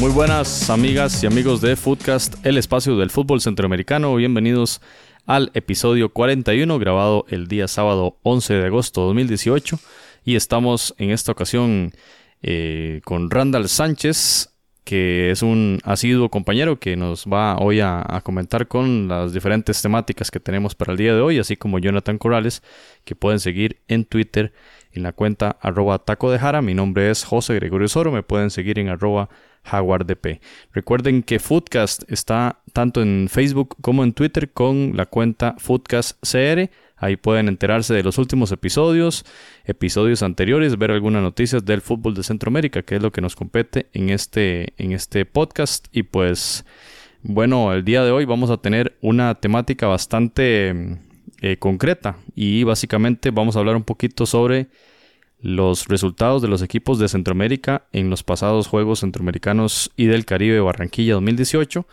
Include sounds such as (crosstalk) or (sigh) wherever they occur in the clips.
Muy buenas amigas y amigos de Footcast, el espacio del fútbol centroamericano. Bienvenidos al episodio 41 grabado el día sábado 11 de agosto de 2018 y estamos en esta ocasión eh, con Randall Sánchez que es un asiduo compañero que nos va hoy a comentar con las diferentes temáticas que tenemos para el día de hoy, así como Jonathan Corrales, que pueden seguir en Twitter en la cuenta arroba taco de jara. Mi nombre es José Gregorio Soro, me pueden seguir en arroba jaguardp. Recuerden que Foodcast está tanto en Facebook como en Twitter con la cuenta FoodcastCR. Ahí pueden enterarse de los últimos episodios, episodios anteriores, ver algunas noticias del fútbol de Centroamérica, que es lo que nos compete en este, en este podcast. Y pues, bueno, el día de hoy vamos a tener una temática bastante eh, concreta. Y básicamente vamos a hablar un poquito sobre los resultados de los equipos de Centroamérica en los pasados Juegos Centroamericanos y del Caribe Barranquilla 2018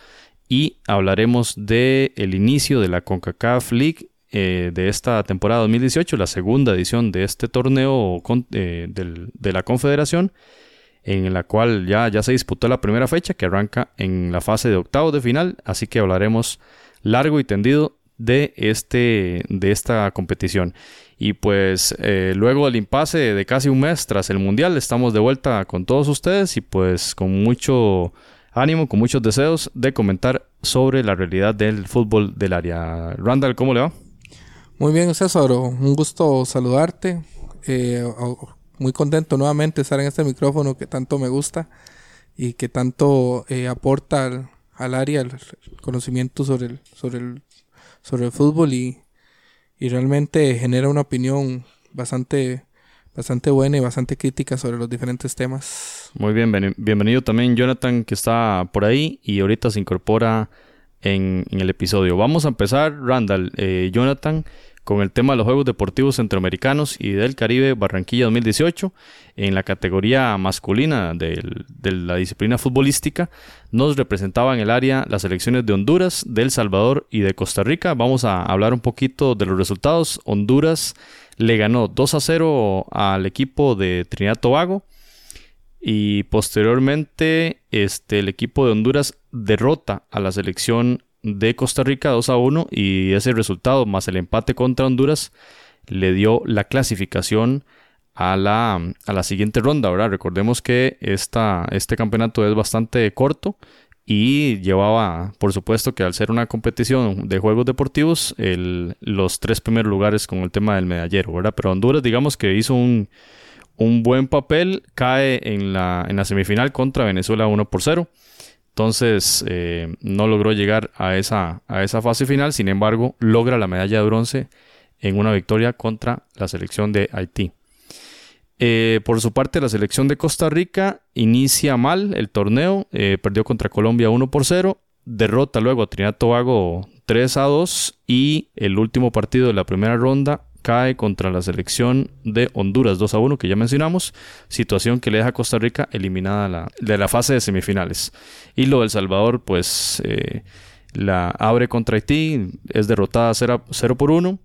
y hablaremos de el inicio de la CONCACAF League eh, de esta temporada 2018, la segunda edición de este torneo eh, de la Confederación, en la cual ya, ya se disputó la primera fecha que arranca en la fase de octavos de final, así que hablaremos largo y tendido de, este, de esta competición. Y pues eh, luego del impasse de casi un mes tras el Mundial, estamos de vuelta con todos ustedes y pues con mucho ánimo, con muchos deseos de comentar sobre la realidad del fútbol del área. Randall, ¿cómo le va? Muy bien, César, un gusto saludarte. Eh, muy contento nuevamente estar en este micrófono que tanto me gusta y que tanto eh, aporta al, al área el conocimiento sobre el, sobre el, sobre el fútbol y, y realmente genera una opinión bastante, bastante buena y bastante crítica sobre los diferentes temas. Muy bien, bienvenido también Jonathan que está por ahí y ahorita se incorpora en, en el episodio. Vamos a empezar, Randall, eh, Jonathan, con el tema de los Juegos Deportivos Centroamericanos y del Caribe Barranquilla 2018. En la categoría masculina de la disciplina futbolística nos representaban el área las selecciones de Honduras, de El Salvador y de Costa Rica. Vamos a hablar un poquito de los resultados. Honduras le ganó 2 a 0 al equipo de Trinidad Tobago. Y posteriormente, este, el equipo de Honduras derrota a la selección de Costa Rica 2 a 1 y ese resultado más el empate contra Honduras le dio la clasificación a la, a la siguiente ronda, ¿verdad? Recordemos que esta, este campeonato es bastante corto y llevaba, por supuesto que al ser una competición de juegos deportivos, el- los tres primeros lugares con el tema del medallero, ¿verdad? Pero Honduras digamos que hizo un, un buen papel, cae en la, en la semifinal contra Venezuela 1 por 0. Entonces eh, no logró llegar a esa, a esa fase final, sin embargo logra la medalla de bronce en una victoria contra la selección de Haití. Eh, por su parte, la selección de Costa Rica inicia mal el torneo, eh, perdió contra Colombia 1 por 0, derrota luego a Trinidad Tobago 3 a 2 y el último partido de la primera ronda cae contra la selección de Honduras 2 a 1 que ya mencionamos, situación que le deja a Costa Rica eliminada de la fase de semifinales. Y lo del Salvador pues eh, la abre contra Haití, es derrotada 0, 0 por 1.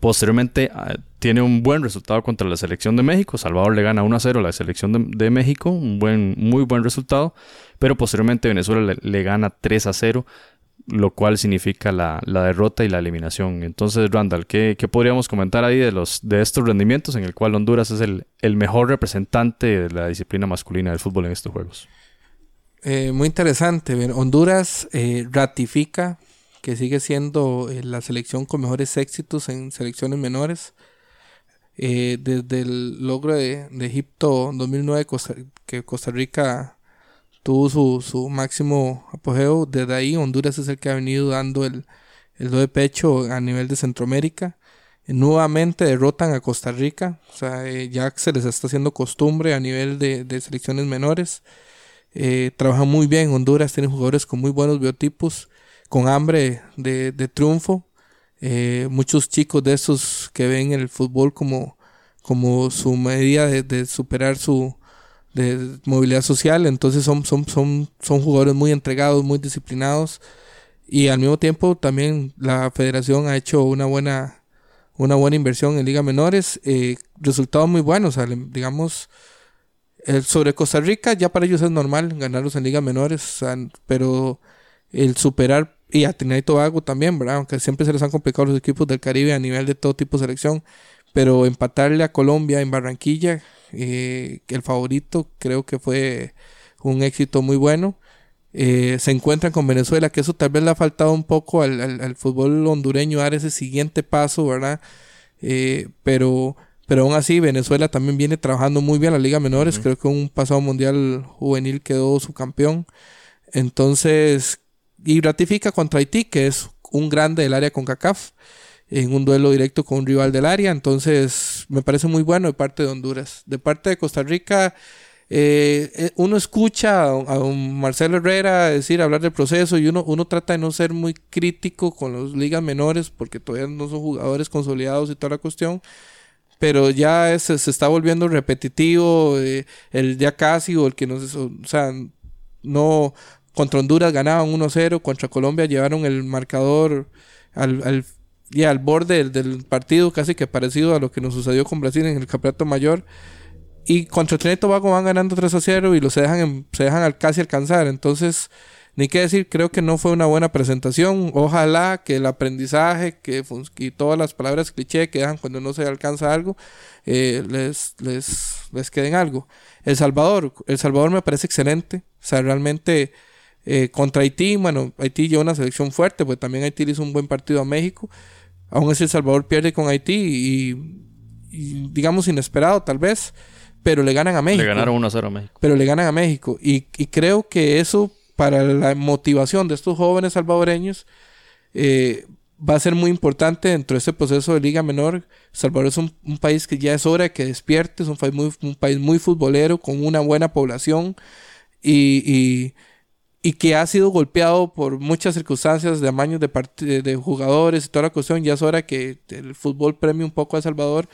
Posteriormente ah, tiene un buen resultado contra la selección de México. Salvador le gana 1 a 0 a la selección de, de México, un buen, muy buen resultado. Pero posteriormente Venezuela le, le gana 3 a 0, lo cual significa la, la derrota y la eliminación. Entonces, Randall, ¿qué, qué podríamos comentar ahí de, los, de estos rendimientos en el cual Honduras es el, el mejor representante de la disciplina masculina del fútbol en estos juegos? Eh, muy interesante. Honduras eh, ratifica que sigue siendo eh, la selección con mejores éxitos en selecciones menores. Desde el logro de, de Egipto 2009, Costa- que Costa Rica tuvo su, su máximo apogeo, desde ahí Honduras es el que ha venido dando el, el do de pecho a nivel de Centroamérica. Eh, nuevamente derrotan a Costa Rica, o sea, eh, ya se les está haciendo costumbre a nivel de, de selecciones menores. eh, trabajan muy bien. Honduras tiene jugadores con muy buenos biotipos, con hambre de, de triunfo. Eh, muchos chicos de esos que ven el fútbol como, como su medida de, de superar su de movilidad social. Entonces son, son, son, son jugadores muy entregados, muy disciplinados. Y al mismo tiempo también la federación ha hecho una buena, una buena inversión en Liga Menores. Eh, resultados muy buenos. Digamos, el sobre Costa Rica ya para ellos es normal ganarlos en Liga Menores. o pero el superar y a Trinidad Tobago también, ¿verdad? Aunque siempre se les han complicado los equipos del Caribe a nivel de todo tipo de selección. Pero empatarle a Colombia en Barranquilla, eh, el favorito, creo que fue un éxito muy bueno. Eh, se encuentran con Venezuela, que eso tal vez le ha faltado un poco al, al- al fútbol hondureño dar ese siguiente paso, ¿verdad? Eh, pero, pero aún así, Venezuela también viene trabajando muy bien la Liga Menores. Creo que un pasado mundial juvenil quedó su campeón. Entonces, y ratifica contra Haití, que es un grande del área con CACAF, en un duelo directo con un rival del área. Entonces, me parece muy bueno de parte de Honduras. De parte de Costa Rica, eh, eh, uno escucha a, a Marcelo Herrera decir, hablar del proceso y uno, uno trata de no ser muy crítico con las ligas menores porque todavía no son jugadores consolidados y toda la cuestión. Pero ya es- se, está volviendo repetitivo, eh, el ya casi o el que no o sea, no, contra Honduras ganaban 1-0, contra Colombia llevaron el marcador al, ya al borde del, del partido, casi que parecido a lo que nos sucedió con Brasil en el Campeonato Mayor. Y contra Trinidad y Tobago van ganando 3 a 0 y los se dejan, en- se dejan al casi alcanzar. Entonces, ni qué decir, creo que no fue una buena presentación. Ojalá que el aprendizaje que y todas las palabras cliché que dejan cuando no se alcanza algo, eh, les, les, les queden algo. El Salvador, El Salvador me parece excelente. O sea, realmente eh, contra Haití, bueno, Haití lleva una selección fuerte, pues también Haití le hizo un buen partido a México. Aún así El Salvador pierde con Haití y, y digamos inesperado tal vez, pero le ganan a México Le ganaron 1-0 a México. pero le ganan a México. Y, y creo que eso, para la motivación de estos jóvenes salvadoreños, eh, va a ser muy importante dentro de este proceso de Liga Menor. Salvador es un, un país que ya es hora de que despierte, es un país muy, un país muy futbolero, con una buena población y, y, y que ha sido golpeado por muchas circunstancias de amaños de, part- de, jugadores y toda la cuestión. Ya es hora que el fútbol premie un poco a Salvador.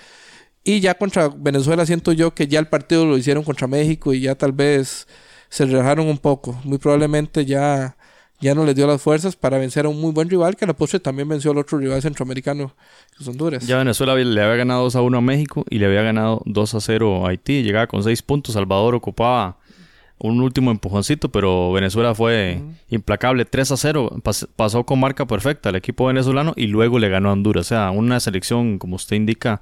Y ya contra Venezuela siento yo que ya el partido lo hicieron contra México y ya tal vez se relajaron un poco. Muy probablemente ya, ya no les dio las fuerzas para vencer a un muy buen rival que a la postre también venció al otro rival centroamericano, que es Honduras. Ya Venezuela le había ganado 2 a 1 a México y le había ganado 2 a 0 a Haití. Llegaba con 6 puntos. Salvador ocupaba un último empujoncito, pero Venezuela fue implacable. 3 a 0. Pas- pasó con marca perfecta el equipo venezolano y luego le ganó a Honduras. O sea, una selección, como usted indica,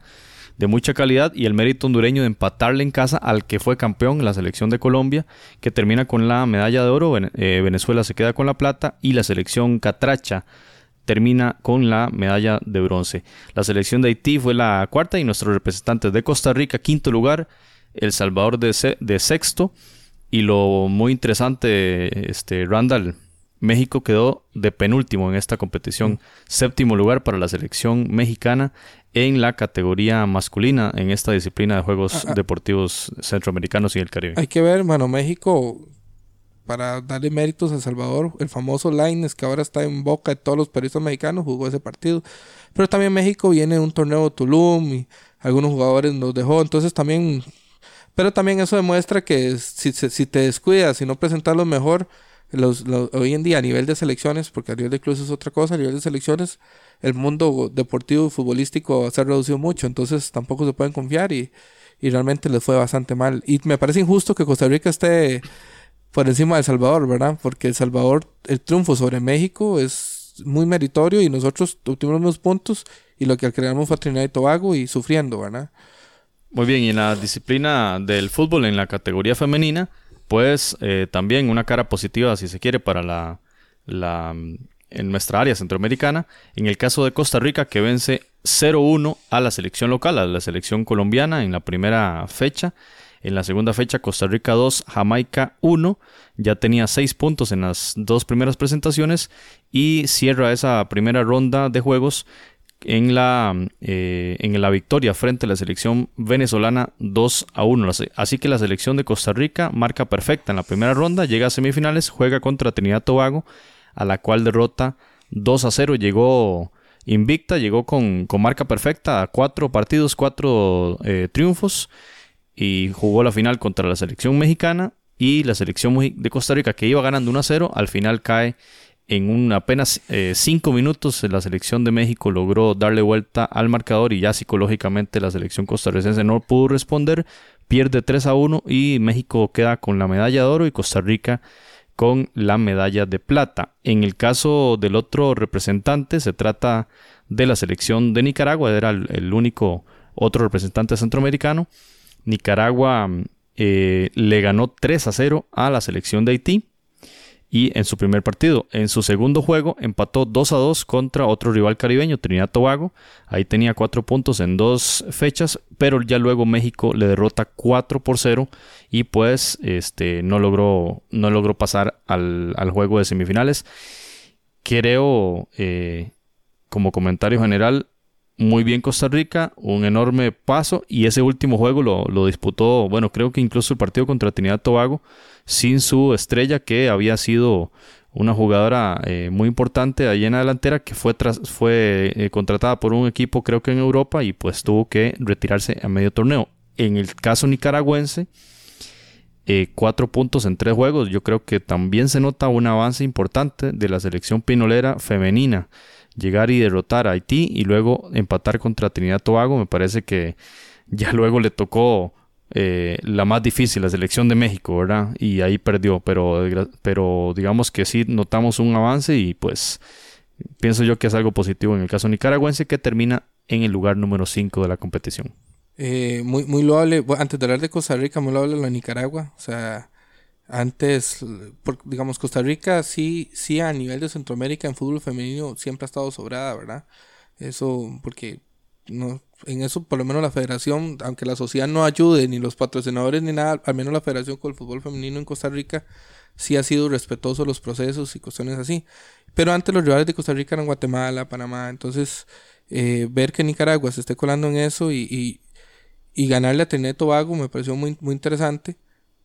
de mucha calidad y el mérito hondureño de empatarle en casa al que fue campeón, la selección de Colombia, que termina con la medalla de oro. Eh, Venezuela se queda con la plata y la selección catracha termina con la medalla de bronce. La selección de Haití fue la cuarta y nuestros representantes de Costa Rica, quinto lugar, El Salvador de, se- de sexto. Y lo muy interesante, este, Randall, México quedó de penúltimo en esta competición. Séptimo lugar para la selección mexicana en la categoría masculina en esta disciplina de Juegos Ah, ah. Deportivos Centroamericanos y el Caribe. Hay que ver, mano, México, para darle méritos a Salvador, el famoso Lines que ahora está en boca de todos los periodistas mexicanos, jugó ese partido. Pero también México viene de un torneo de Tulum y algunos jugadores nos dejó, entonces también... Pero también eso demuestra que si, si te descuidas, si no presentas lo mejor, los, hoy en día a nivel de selecciones, porque a nivel de clubes es otra cosa, a nivel de selecciones, el mundo deportivo y futbolístico se ha reducido mucho, entonces tampoco se pueden confiar y, y realmente les fue bastante mal. Y me parece injusto que Costa Rica esté por encima de El Salvador, ¿verdad? Porque El Salvador, el triunfo sobre México es muy meritorio y nosotros obtuvimos unos puntos y lo que creamos fue a Trinidad y Tobago y sufriendo, ¿verdad? Muy bien, y en la disciplina del fútbol, en la categoría femenina, pues eh, también una cara positiva, si se quiere, para la, mm, en nuestra área centroamericana. En el caso de Costa Rica, que vence 0-1 a la selección local, a la selección colombiana en la primera fecha. En la segunda fecha, Costa Rica 2, Jamaica 1. Ya tenía 6 puntos en las dos primeras presentaciones y cierra esa primera ronda de juegos en la, eh, en la victoria frente a la selección venezolana 2 a 1. Así que la selección de Costa Rica marca perfecta en la primera ronda, llega a semifinales, juega contra Trinidad Tobago, a la cual derrota 2 a 0. Llegó invicta, llegó con, marca perfecta a cuatro partidos, cuatro eh, triunfos y jugó la final contra la selección mexicana y la selección de Costa Rica que iba ganando 1 a 0, al final cae en un apenas 5 eh, minutos la selección de México logró darle vuelta al marcador y ya psicológicamente la selección costarricense no pudo responder, pierde 3 a 1 y México queda con la medalla de oro y Costa Rica con la medalla de plata. En el caso del otro representante se trata de la selección de Nicaragua, era el, único otro representante centroamericano. Nicaragua eh, le ganó 3 a 0 a la selección de Haití y en su primer partido. En su segundo juego empató 2 a 2 contra otro rival caribeño, Trinidad Tobago. Ahí tenía 4 puntos en dos fechas, pero ya luego México le derrota 4 por 0 y pues este, no, logró, no logró pasar al, juego de semifinales. Creo, eh, como comentario general, muy bien Costa Rica, un enorme paso y ese último juego lo, lo disputó, bueno, creo que incluso el partido contra Trinidad Tobago sin su estrella que había sido una jugadora eh, muy importante ahí en la delantera que fue, fue eh, contratada por un equipo creo que en Europa y pues tuvo que retirarse a medio torneo. En el caso nicaragüense, eh, cuatro puntos en tres juegos, yo creo que también se nota un avance importante de la selección pinolera femenina. Llegar y derrotar a Haití y luego empatar contra Trinidad Tobago, me parece que ya luego le tocó eh, la más difícil, la selección de México, ¿verdad? Y ahí perdió, pero, pero digamos que sí notamos un avance y pues pienso yo que es algo positivo en el caso nicaragüense que termina en el lugar número 5 de la competición. Eh, muy, muy loable, antes de hablar de Costa Rica, muy loable la Nicaragua, o sea, antes, digamos, Costa Rica sí, sí a nivel de Centroamérica en fútbol femenino siempre ha estado sobrada, ¿verdad? Eso porque no en eso por lo menos la federación, aunque la sociedad no ayude, ni los patrocinadores ni nada, al menos la federación con el fútbol femenino en Costa Rica sí ha sido respetuoso los procesos y cuestiones así. Pero antes los rivales de Costa Rica eran Guatemala, Panamá, entonces eh, ver que Nicaragua se esté colando en eso y, y, ganarle a Trinidad Tobago me pareció muy, muy interesante.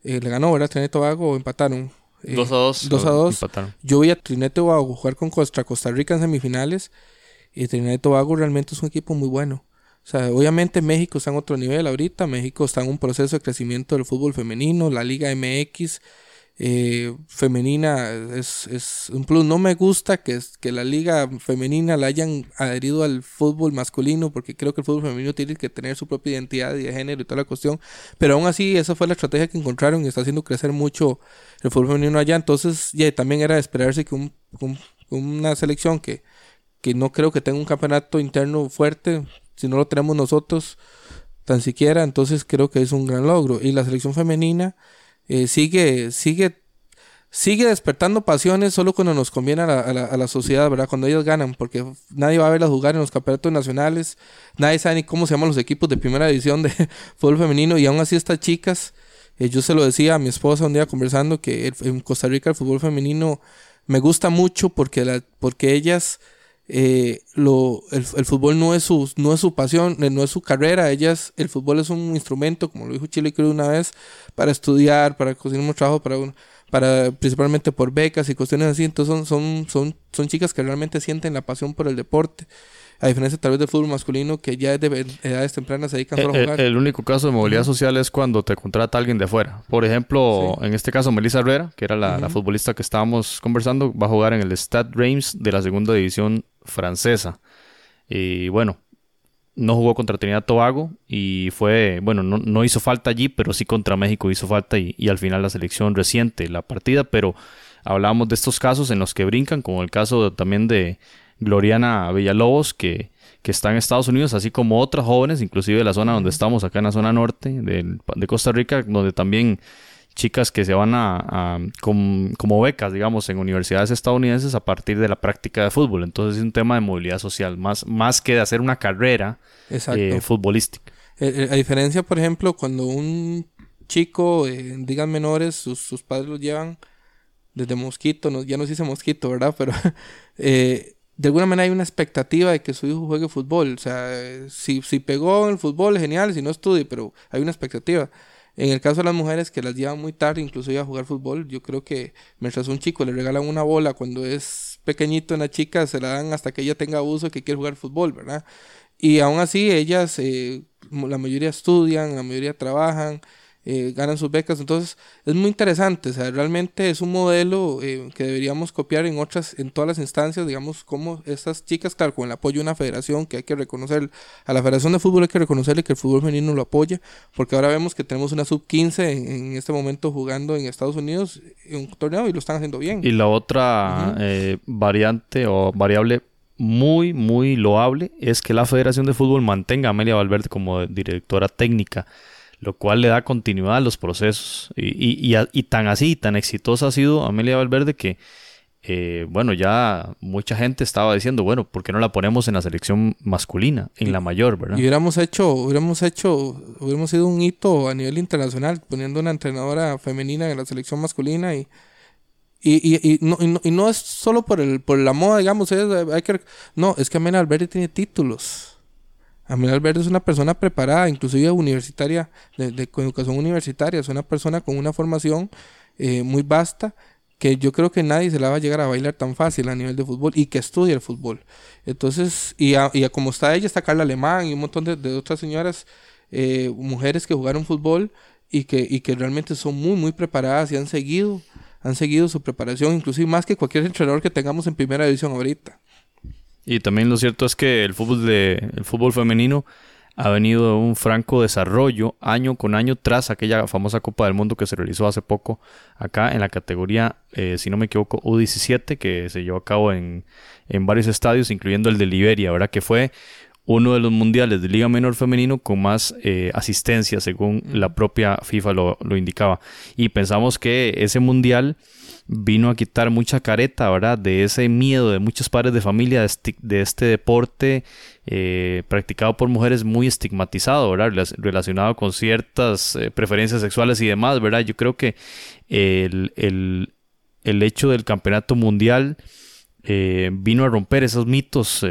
Eh, le ganó, ¿verdad? Trinidad Tobago empataron. 2 eh, a 2. 2 a 2. Yo vi a Trinidad Tobago jugar con Costa, Costa Rica en semifinales y Trinidad Tobago realmente es un equipo muy bueno. O sea, obviamente México está en otro nivel ahorita, México está en un proceso de crecimiento del fútbol femenino, la Liga MX eh, femenina es, es, un plus. No me gusta que, que la liga femenina la hayan adherido al fútbol masculino, porque creo que el fútbol femenino tiene que tener su propia identidad de género y toda la cuestión. Pero aún así, esa fue la estrategia que encontraron y está haciendo crecer mucho el fútbol femenino allá. Entonces, ya también era de esperarse que un, una selección que, no creo que tenga un campeonato interno fuerte, si no lo tenemos nosotros tan siquiera, entonces creo que es un gran logro. Y la selección femenina eh, sigue, sigue, sigue despertando pasiones solo cuando nos conviene a la, a, la, sociedad, ¿verdad? Cuando ellos ganan, porque nadie va a verlas jugar en los campeonatos nacionales, nadie sabe ni cómo se llaman los equipos de primera división de (laughs) fútbol femenino, y aún así estas chicas, eh, yo se lo decía a mi esposa un día conversando que en Costa Rica el fútbol femenino me gusta mucho porque, la, porque ellas eh, lo, el, fútbol no es, su, no es su pasión, eh, no es su carrera, ellas, el fútbol es un instrumento, como lo dijo Chile creo una vez, para estudiar, para conseguir un trabajo, para, para principalmente por becas y cuestiones así, entonces son, son, son, son chicas que realmente sienten la pasión por el deporte. A diferencia tal vez del fútbol masculino que ya desde edades tempranas se dedican solo a jugar. El, único caso de movilidad social es cuando te contrata alguien de afuera. Por ejemplo, en este caso Melissa Herrera, que era la, la, futbolista que estábamos conversando, va a jugar en el Stade Reims de la segunda división francesa. Y bueno, no jugó contra Trinidad Tobago y fue, bueno, no, hizo falta allí, pero sí contra México hizo falta y, al final la selección reciente la partida, pero hablábamos de estos casos en los que brincan, como el caso también de Gloriana Villalobos, que, que está en Estados Unidos, así como otras jóvenes, inclusive de la zona donde estamos, acá en la zona norte de, de Costa Rica, donde también chicas que se van a, como becas, digamos, en universidades estadounidenses a partir de la práctica de fútbol. Entonces es un tema de movilidad social, más, más que de hacer una carrera eh, futbolística. Eh, eh, a diferencia, por ejemplo, cuando un chico, digan menores, sus, padres lo llevan desde Mosquito, no, ya no se dice Mosquito, ¿verdad? Pero (laughs) de alguna manera hay una expectativa de que su hijo juegue fútbol. O sea, si, si pegó en el fútbol, genial, si no estudie, pero hay una expectativa. En el caso de las mujeres que las llevan muy tarde, incluso a jugar fútbol, yo creo que mientras un chico le regalan una bola cuando es pequeñito, una chica se la dan hasta que ella tenga uso que quiere jugar fútbol, ¿verdad? Y aún así ellas, eh, la mayoría estudian, la mayoría trabajan, eh, ganan sus becas. Entonces es muy interesante, o sea, realmente es un modelo eh, que deberíamos copiar en otras, en todas las instancias, digamos, como estas chicas, claro, con el apoyo de una federación que hay que reconocer, a la Federación de Fútbol hay que reconocerle que el fútbol femenino lo apoya, porque ahora vemos que tenemos una sub 15 en, este momento jugando en Estados Unidos en un torneo y lo están haciendo bien. Y la otra eh, variante o variable muy, muy loable es que la Federación de Fútbol mantenga a Amelia Valverde como directora técnica lo cual le da continuidad a los procesos. Y, y, tan así, tan exitosa ha sido Amelia Valverde que, eh, bueno, ya mucha gente estaba diciendo, bueno, ¿por qué no la ponemos en la selección masculina, en la mayor, verdad? Y hubiéramos hecho, hubiéramos hecho, hubiéramos sido un hito a nivel internacional, poniendo una entrenadora femenina en la selección masculina y... Y, y, no, y, no, es solo por, el, por la moda, digamos, hay que, no, es que Amelia Valverde tiene títulos. Amelia Verde es una persona preparada, inclusive universitaria, de, educación universitaria, es una persona con una formación eh, muy vasta que yo creo que nadie se la va a llegar a bailar tan fácil a nivel de fútbol y que estudia el fútbol. Entonces, y, a, como está ella, está Carla Alemán y un montón de, otras señoras, eh, mujeres que jugaron fútbol y que, y que realmente son muy, muy preparadas y han seguido, han seguido su preparación, inclusive más que cualquier entrenador que tengamos en primera división ahorita. Y también lo cierto es que el fútbol, de, el fútbol femenino ha venido de un franco desarrollo año con año tras aquella famosa Copa del Mundo que se realizó hace poco acá en la categoría, eh, si no me equivoco, U17, que se llevó a cabo en, en varios estadios, incluyendo el de Liberia, ¿verdad? Que fue uno de los mundiales de Liga Menor Femenino con más eh, asistencia, según la propia FIFA lo, lo, indicaba. Y pensamos que ese mundial vino a quitar mucha careta, ¿verdad? De ese miedo de muchos padres de familia de, este deporte eh, practicado por mujeres muy estigmatizado, ¿verdad? Relacionado con ciertas eh, preferencias sexuales y demás, ¿verdad? Yo creo que el, el, hecho del campeonato mundial eh, vino a romper esos mitos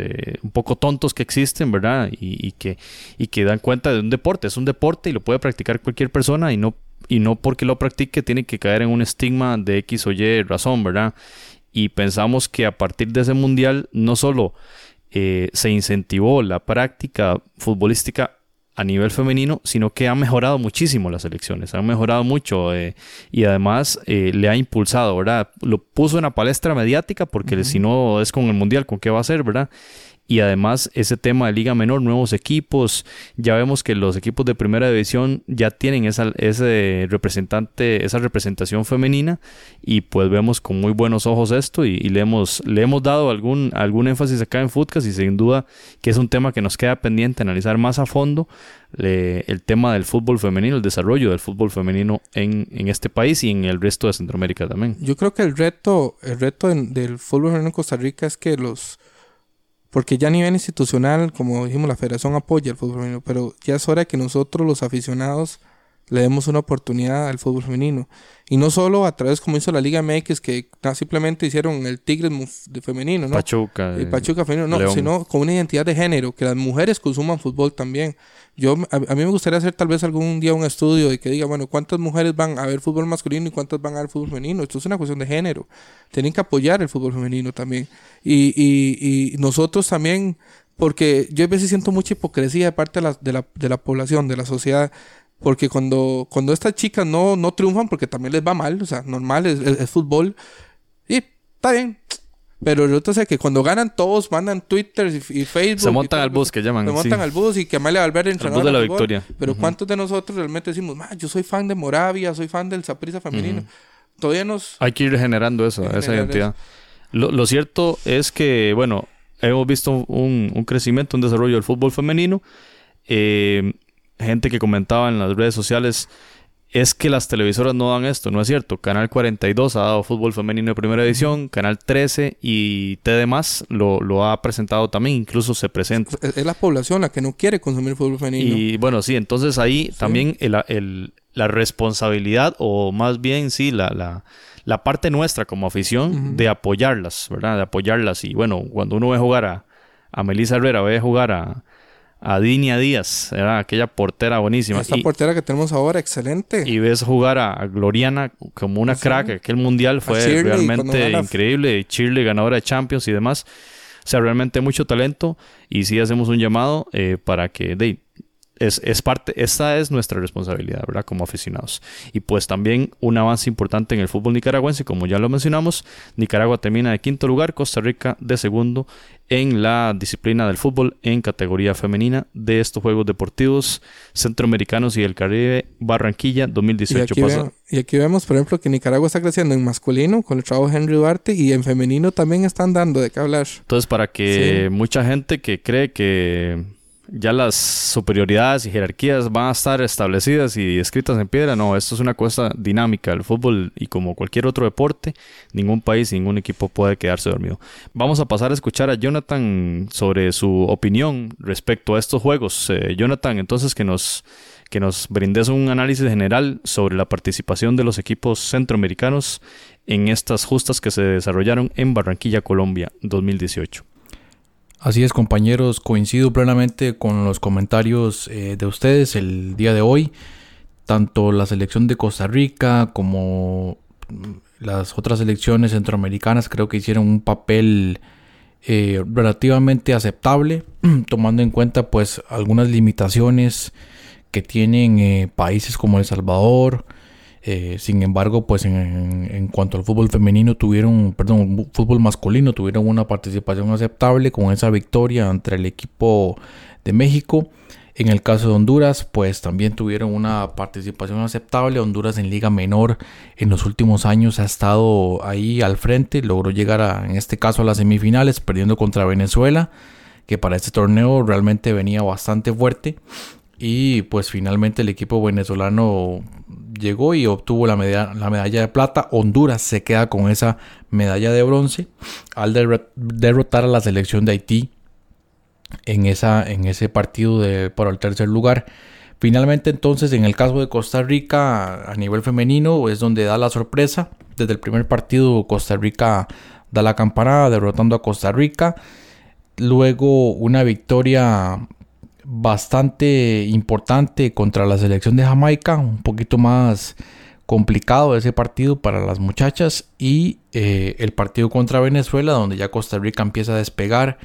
un poco tontos que existen, ¿verdad? Y, que, y que dan cuenta de un deporte. Es un deporte y lo puede practicar cualquier persona y no y no porque lo practique tiene que caer en un estigma de X o Y razón, ¿verdad? Y pensamos que a partir de ese mundial no solo eh, se incentivó la práctica futbolística a nivel femenino, sino que ha mejorado muchísimo las elecciones, han mejorado mucho eh, y además eh, le ha impulsado, ¿verdad? Lo puso en la palestra mediática porque si no es con el mundial, ¿con qué va a ser, verdad? Y además ese tema de liga menor, nuevos equipos, ya vemos que los equipos de primera división ya tienen esa, ese representante, esa representación femenina y pues vemos con muy buenos ojos esto y, le, hemos, le hemos dado algún, algún énfasis acá en Footcast y sin duda que es un tema que nos queda pendiente analizar más a fondo el tema del fútbol femenino, el desarrollo del fútbol femenino en, en, este país y en el resto de Centroamérica también. Yo creo que el reto, el reto del fútbol femenino en Costa Rica es que los porque ya a nivel institucional, como dijimos, la federación apoya el fútbol pero ya es hora que nosotros los aficionados le demos una oportunidad al fútbol femenino. Y no solo a través, como hizo la Liga MX, que simplemente hicieron el Tigres de femenino, ¿no? Pachuca. Pachuca femenino, no, sino con una identidad de género, que las mujeres consuman fútbol también. Yo, a, mí me gustaría hacer tal vez algún día un estudio y que diga, bueno, ¿cuántas mujeres van a ver fútbol masculino y cuántas van a ver fútbol femenino? Esto es una cuestión de género. Tienen que apoyar el fútbol femenino también. Y, y, y nosotros también porque yo a veces siento mucha hipocresía de parte de la, de la, de la población, de la sociedad, porque cuando, cuando estas chicas no, no triunfan, porque también les va mal, o sea, normal, es, fútbol, y está bien. Pero el otro es que cuando ganan todos mandan Twitter y, Facebook. Se montan al bus, que llaman. Se montan al bus y que Amalia Valverde entrenador. de la victoria. Pero ¿cuántos de nosotros realmente decimos, yo soy fan de Moravia, soy fan del Saprissa femenino? Todavía nos... Hay que ir generando eso, esa identidad. Lo, lo, cierto es que, bueno, hemos visto un, un crecimiento, un desarrollo del fútbol femenino. Eh, gente que comentaba en las redes sociales es que las televisoras no dan esto, no es cierto. Canal 42 ha dado fútbol femenino de primera edición, Canal 13 y TD lo, lo ha presentado también, incluso se presenta. Es la población la que no quiere consumir fútbol femenino. Y bueno, sí, entonces ahí también el, la responsabilidad, o más bien sí, la, la parte nuestra como afición de apoyarlas, ¿verdad? De apoyarlas. Y bueno, cuando uno ve jugar a, a Melissa Herrera, ve jugar a, a Dinia Díaz, era aquella portera buenísima. Esta y, portera que tenemos ahora, excelente. y ves jugar a Gloriana como una Sí. crack. Aquel mundial fue Shirley, realmente increíble. Shirley, ganadora de Champions y demás. O sea, realmente mucho talento. Y sí hacemos un llamado eh, para que de, es, es parte, esta es nuestra responsabilidad, ¿verdad? Como aficionados. Y pues también un avance importante en el fútbol nicaragüense, como ya lo mencionamos. Nicaragua termina de quinto lugar, Costa Rica de segundo en la disciplina del fútbol en categoría femenina de estos Juegos Deportivos Centroamericanos y del Caribe Barranquilla Y 2018. aquí, Pasa- ve- y aquí vemos, por ejemplo, que Nicaragua está creciendo en masculino con el trabajo de Henry Duarte y en femenino también están dando de qué hablar. Entonces, para que Sí. mucha gente que cree que ya las superioridades y jerarquías van a estar establecidas y escritas en piedra, no, esto es una cosa dinámica. El fútbol y como cualquier otro deporte, ningún país, ningún equipo puede quedarse dormido. Vamos a pasar a escuchar a Jonathan sobre su opinión respecto a estos juegos. Eh, Jonathan, entonces que nos que nos brindes un análisis general sobre la participación de los equipos centroamericanos en estas justas que se desarrollaron en Barranquilla, Colombia, 2018. Así es, compañeros, coincido plenamente con los comentarios eh, de ustedes el día de hoy. Tanto la selección de Costa Rica como las otras selecciones centroamericanas creo que hicieron un papel eh, relativamente aceptable, (clears throat) tomando en cuenta pues algunas limitaciones que tienen eh, países como El Salvador. Eh, sin embargo, pues en, en cuanto al fútbol femenino tuvieron, perdón, fútbol masculino tuvieron una participación aceptable con esa victoria entre el equipo de México. En el caso de Honduras, pues también tuvieron una participación aceptable. Honduras en Liga Menor en los últimos años ha estado ahí al frente, logró llegar a, en este caso a las semifinales, perdiendo contra Venezuela, que para este torneo realmente venía bastante fuerte. Y pues finalmente el equipo venezolano llegó y obtuvo la, medalla, la medalla de plata. Honduras se queda con esa medalla de bronce al derro- derrotar a la selección de Haití en, esa, en ese partido de, por el tercer lugar. Finalmente entonces en el caso de Costa Rica a nivel femenino es donde da la sorpresa. Desde el primer partido Costa Rica da la campanada derrotando a Costa Rica. Luego una victoria bastante importante contra la selección de Jamaica, un poquito más complicado ese partido para las muchachas y eh, el partido contra Venezuela donde ya Costa Rica empieza a despegar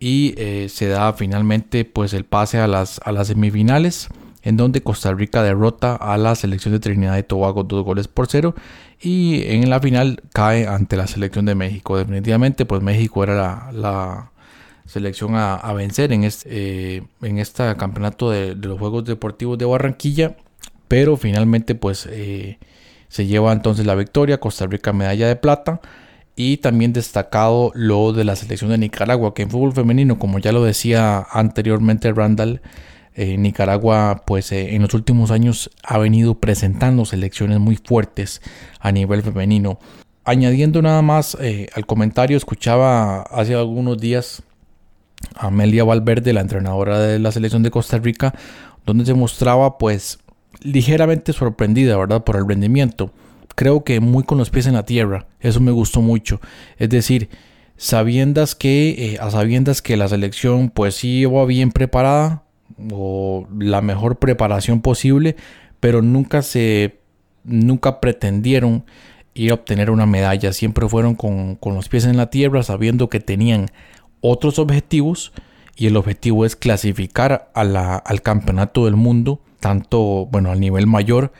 y eh, se da finalmente pues el pase a las, a las semifinales en donde Costa Rica derrota a la selección de Trinidad y Tobago dos goles por cero y en la final cae ante la selección de México. Definitivamente pues México era la, la selección a, vencer en este, eh, en este campeonato de, los Juegos Deportivos de Barranquilla. Pero finalmente pues eh, se lleva entonces la victoria, Costa Rica medalla de plata. Y también destacado lo de la selección de Nicaragua, que en fútbol femenino, como ya lo decía anteriormente Randall, eh, Nicaragua pues en los últimos años ha venido presentando selecciones muy fuertes a nivel femenino. Añadiendo nada más al comentario, escuchaba hace algunos días Amelia Valverde, la entrenadora de la selección de Costa Rica, donde se mostraba pues ligeramente sorprendida, ¿verdad? Por el rendimiento. Creo que muy con los pies en la tierra. Eso me gustó mucho. Es decir, sabiendas que, eh, a sabiendas que la selección pues sí iba bien preparada o la mejor preparación posible, pero nunca se, nunca pretendieron ir a obtener una medalla. Siempre fueron con, con los pies en la tierra, sabiendo que tenían otros objetivos y el objetivo es clasificar a la, al campeonato del mundo, tanto bueno al nivel mayor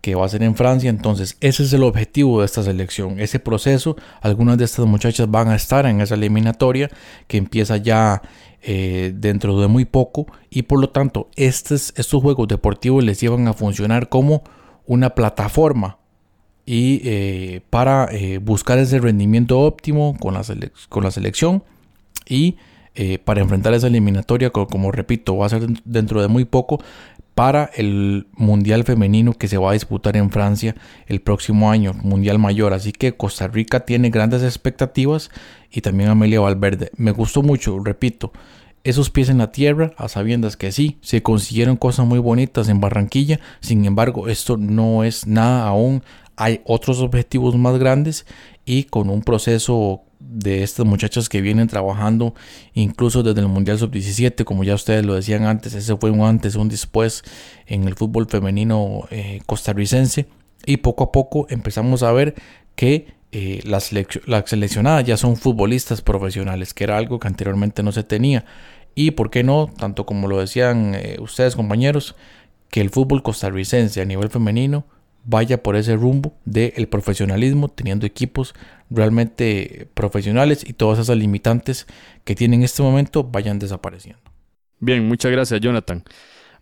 que va a ser en Francia. Entonces ese es el objetivo de esta selección, ese proceso. Algunas de estas muchachas van a estar en esa eliminatoria que empieza ya eh, dentro de muy poco y por lo tanto estos, estos juegos deportivos les llevan a funcionar como una plataforma y eh, para eh, buscar ese rendimiento óptimo con la, con la selección y eh, para enfrentar esa eliminatoria, como, como, repito, va a ser dentro de muy poco para el Mundial Femenino que se va a disputar en Francia el próximo año, Mundial Mayor. Así que Costa Rica tiene grandes expectativas y también Amelia Valverde. Me gustó mucho, repito, esos pies en la tierra, a sabiendas que sí, se consiguieron cosas muy bonitas en Barranquilla. Sin embargo, esto no es nada aún hay otros objetivos más grandes y con un proceso de estas muchachas que vienen trabajando incluso desde el Mundial Sub-17, como ya ustedes lo decían antes, ese fue un antes, un después en el fútbol femenino eh, costarricense y poco a poco empezamos a ver que eh, las, seleccionadas ya son futbolistas profesionales, que era algo que anteriormente no se tenía. Y por qué no, tanto como lo decían eh, ustedes compañeros, que el fútbol costarricense a nivel femenino vaya por ese rumbo del profesionalismo, teniendo equipos realmente profesionales y todas esas limitantes que tienen en este momento vayan desapareciendo. Bien, muchas gracias Jonathan.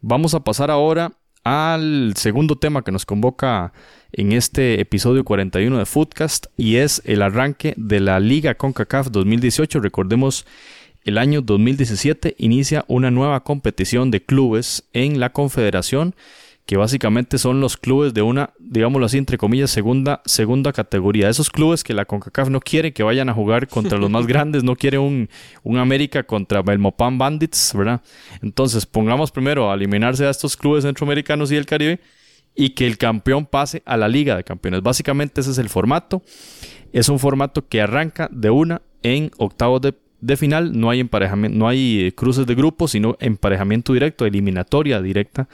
Vamos a pasar ahora al segundo tema que nos convoca en este episodio 41 de Footcast y es el arranque de la Liga CONCACAF 2018. Recordemos, el año 2017 inicia una nueva competición de clubes en la Confederación que básicamente son los clubes de una, digámoslo así, entre comillas, segunda, segunda categoría. Esos clubes que la CONCACAF no quiere que vayan a jugar contra los más (laughs) grandes, no quiere un, un América contra Belmopan Bandits, ¿verdad? Entonces, pongamos primero a eliminarse a estos clubes centroamericanos y del Caribe y que el campeón pase a la Liga de Campeones. Básicamente ese es el formato. Es un formato que arranca de una en octavos de de final no hay emparejamiento, no hay eh, cruces de grupos, sino emparejamiento directo, eliminatoria directa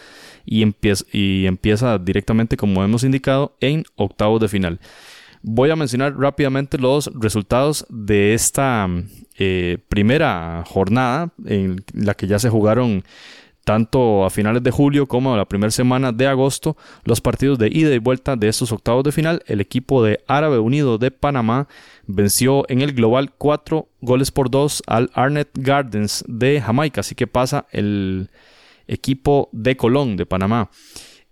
y empieza, y empieza directamente, como hemos indicado, en octavos de final. Voy a mencionar rápidamente los resultados de esta eh, primera jornada en la que ya se jugaron tanto a finales de julio como a la primera semana de agosto, los partidos de ida y vuelta de estos octavos de final. El equipo de Árabe Unido de Panamá venció en el global 4 goles por 2 al Arnett Gardens de Jamaica, así que pasa el equipo de Colón de Panamá.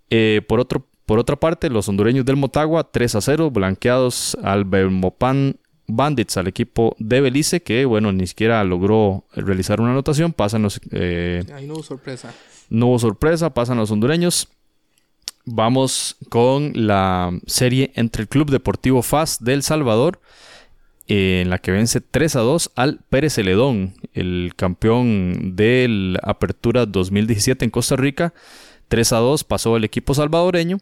Eh, por, otro, por otra parte, los hondureños del Motagua 3 a 0, blanqueados al Belmopan Bandits al equipo de Belice, que bueno, ni siquiera logró realizar una anotación. Pasan los. Eh, Ahí no hubo sorpresa. No hubo sorpresa, pasan los hondureños. Vamos con la serie entre el Club Deportivo FAS del Salvador, en la que vence 3 a 2 al Pérez Celedón, el campeón del Apertura 2017 en Costa Rica. 3 a 2 pasó el equipo salvadoreño.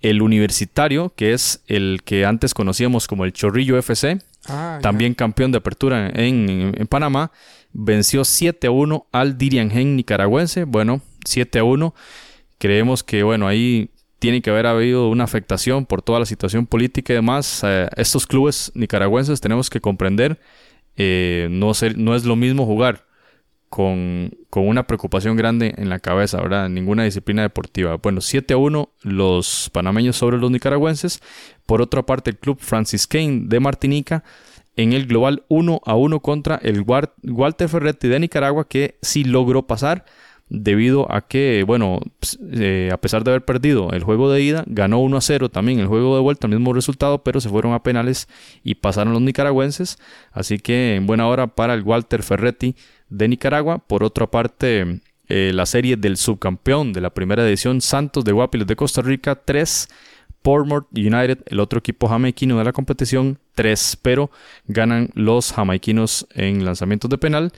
El Universitario, que es el que antes conocíamos como el Chorrillo FC, Ah, también campeón de apertura en, Panamá, venció 7 a 1 al Diriangen nicaragüense. Bueno, 7 a 1. Creemos que, bueno, ahí tiene que haber habido una afectación por toda la situación política y demás. Eh, estos clubes nicaragüenses tenemos que comprender, eh, no, ser, no es lo mismo jugar con, una preocupación grande en la cabeza, ¿verdad? Ninguna disciplina deportiva. Bueno, 7 a 1 los panameños sobre los nicaragüenses. Por otra parte, el club Francis Kane de Martinica en el global 1 a 1 contra el Walter Ferretti de Nicaragua, que sí logró pasar debido a que, bueno, eh, a pesar de haber perdido el juego de ida, ganó 1 a 0 también el juego de vuelta, el mismo resultado, pero se fueron a penales y pasaron los nicaragüenses. Así que en buena hora para el Walter Ferretti de Nicaragua. Por otra parte, eh, la serie del subcampeón de la primera edición, Santos de Guapiles de Costa Rica, 3. Portmore United, el otro equipo jamaiquino de la competición, 3, pero ganan los jamaiquinos en lanzamientos de penal.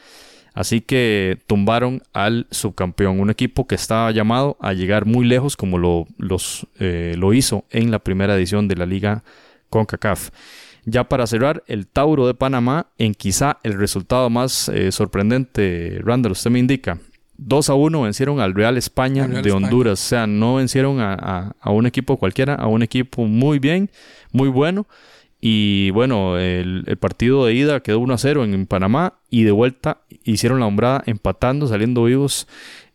Así que tumbaron al subcampeón, un equipo que estaba llamado a llegar muy lejos como lo, los, eh, lo hizo en la primera edición de la liga CONCACAF. Ya para cerrar, el Tauro de Panamá, en quizá el resultado más eh, sorprendente, Randall, usted me indica. 2 a 1 vencieron al Real España de Honduras. O sea, no vencieron a, un equipo cualquiera, a un equipo muy bien, muy bueno. Y bueno, el, partido de ida quedó 1 a 0 en, Panamá y de vuelta hicieron la hombrada empatando, saliendo vivos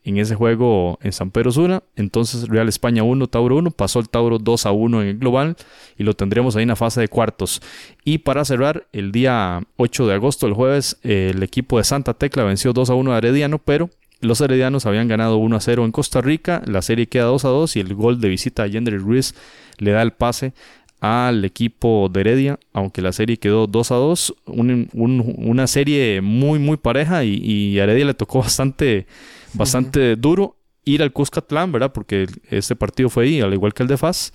en ese juego en San Pedro Sula. Entonces Real España 1, Tauro 1, pasó el Tauro 2 a 1 en el global y lo tendremos ahí en la fase de cuartos. Y para cerrar, el día 8 de agosto, el jueves, el equipo de Santa Tecla venció 2 a 1 a Herediano, pero los heredianos habían ganado 1 a 0 en Costa Rica, la serie queda 2 a 2 y el gol de visita a Yender Ruiz le da el pase al equipo de Heredia, aunque la serie quedó 2 a 2, una serie muy muy pareja y, y a Heredia le tocó bastante bastante duro ir al Cuscatlán, ¿verdad? Porque este partido fue ahí, al igual que el de FAS.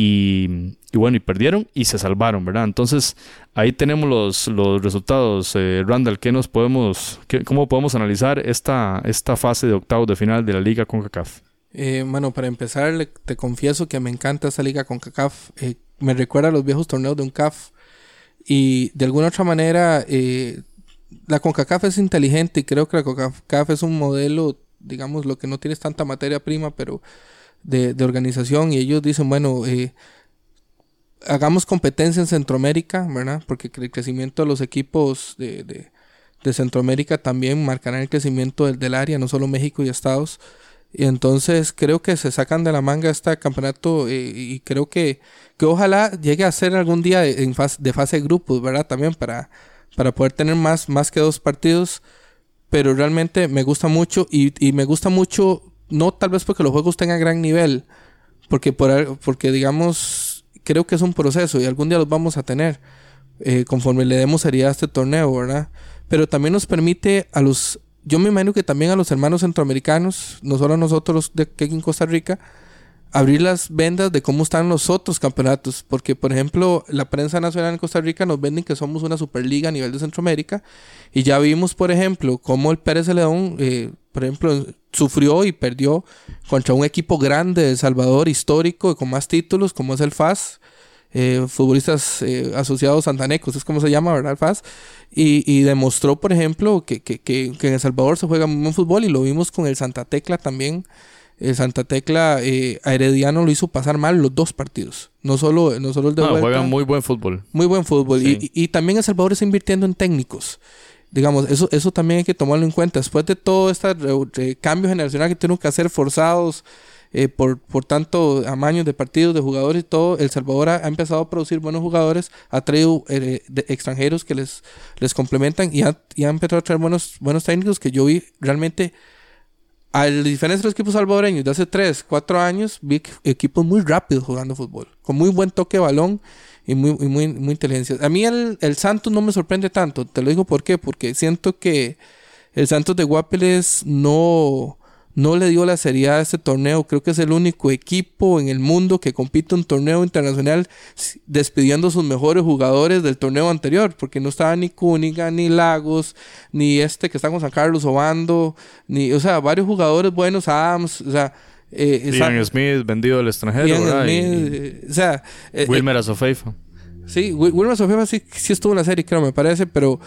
Y, bueno, y perdieron y se salvaron, ¿verdad? Entonces, ahí tenemos los, los resultados. Eh, Randall, ¿qué nos podemos, ¿cómo podemos analizar esta, esta fase de octavos de final de la Liga CONCACAF? Eh, bueno, para empezar, te confieso que me encanta esta Liga CONCACAF. Eh, me recuerda a los viejos torneos de un CAF. Y de alguna otra manera, eh, la CONCACAF es inteligente y creo que la CONCACAF es un modelo, digamos, lo que no tienes tanta materia prima, pero de, organización. Y ellos dicen, bueno, eh, hagamos competencia en Centroamérica, ¿verdad? Porque el crecimiento de los equipos de, de, Centroamérica también marcará el crecimiento del, del, área, no solo México y Estados. Y entonces creo que se sacan de la manga este campeonato eh, y creo que, que ojalá llegue a ser algún día en fase, de fase de grupos, ¿verdad? También para, para poder tener más, más que dos partidos. Pero realmente me gusta mucho y, y me gusta mucho, no tal vez porque los juegos tengan gran nivel, porque, por, porque digamos, creo que es un proceso y algún día los vamos a tener eh, conforme le demos seriedad a este torneo, ¿verdad? Pero también nos permite a los yo me imagino que también a los hermanos centroamericanos, no solo a nosotros de aquí en Costa Rica, abrir las vendas de cómo están los otros campeonatos. Porque, por ejemplo, la prensa nacional en Costa Rica nos venden que somos una superliga a nivel de Centroamérica. Y ya vimos, por ejemplo, cómo el Pérez León, eh, por ejemplo, sufrió y perdió contra un equipo grande de Salvador, histórico, con más títulos, como es el FAS eh, futbolistas eh, asociados santanecos, es como se llama, ¿verdad? FAS. Y, y demostró, por ejemplo, que, que, que, que, en El Salvador se juega muy buen fútbol y lo vimos con el Santa Tecla también. El Santa Tecla eh, a Herediano lo hizo pasar mal los dos partidos. No solo, no solo el de no, vuelta. juegan muy buen fútbol. Muy buen fútbol. Sí. Y, y, también El Salvador está invirtiendo en técnicos. Digamos, eso, eso también hay que tomarlo en cuenta. Después de todo este cambio generacional que tienen que hacer forzados, eh, por, por tanto amaños de partidos, de jugadores y todo, El Salvador ha, empezado a producir buenos jugadores, ha traído eh, extranjeros que les, les complementan y ha, y ha, empezado a traer buenos, buenos técnicos que yo vi realmente, a diferencia de los equipos salvadoreños de hace 3, 4 años, vi equipos muy rápidos jugando fútbol, con muy buen toque de balón y muy, y muy, muy inteligencia. A mí el, el Santos no me sorprende tanto, te lo digo por qué, porque siento que el Santos de Guapeles no no le dio la seriedad a este torneo. Creo que es el único equipo en el mundo que compite un torneo internacional despidiendo a sus mejores jugadores del torneo anterior, porque no estaba ni Cúniga, ni Lagos, ni este que está con San Carlos Obando, ni, o sea, varios jugadores buenos, Adams, o sea. Eh, Ian Smith, vendido al extranjero. Smith, y, eh, o sea. Eh, Wilmer Azofeifa. Sí, Wilmer Azofeifa sí, sí estuvo en la serie, creo, me parece, pero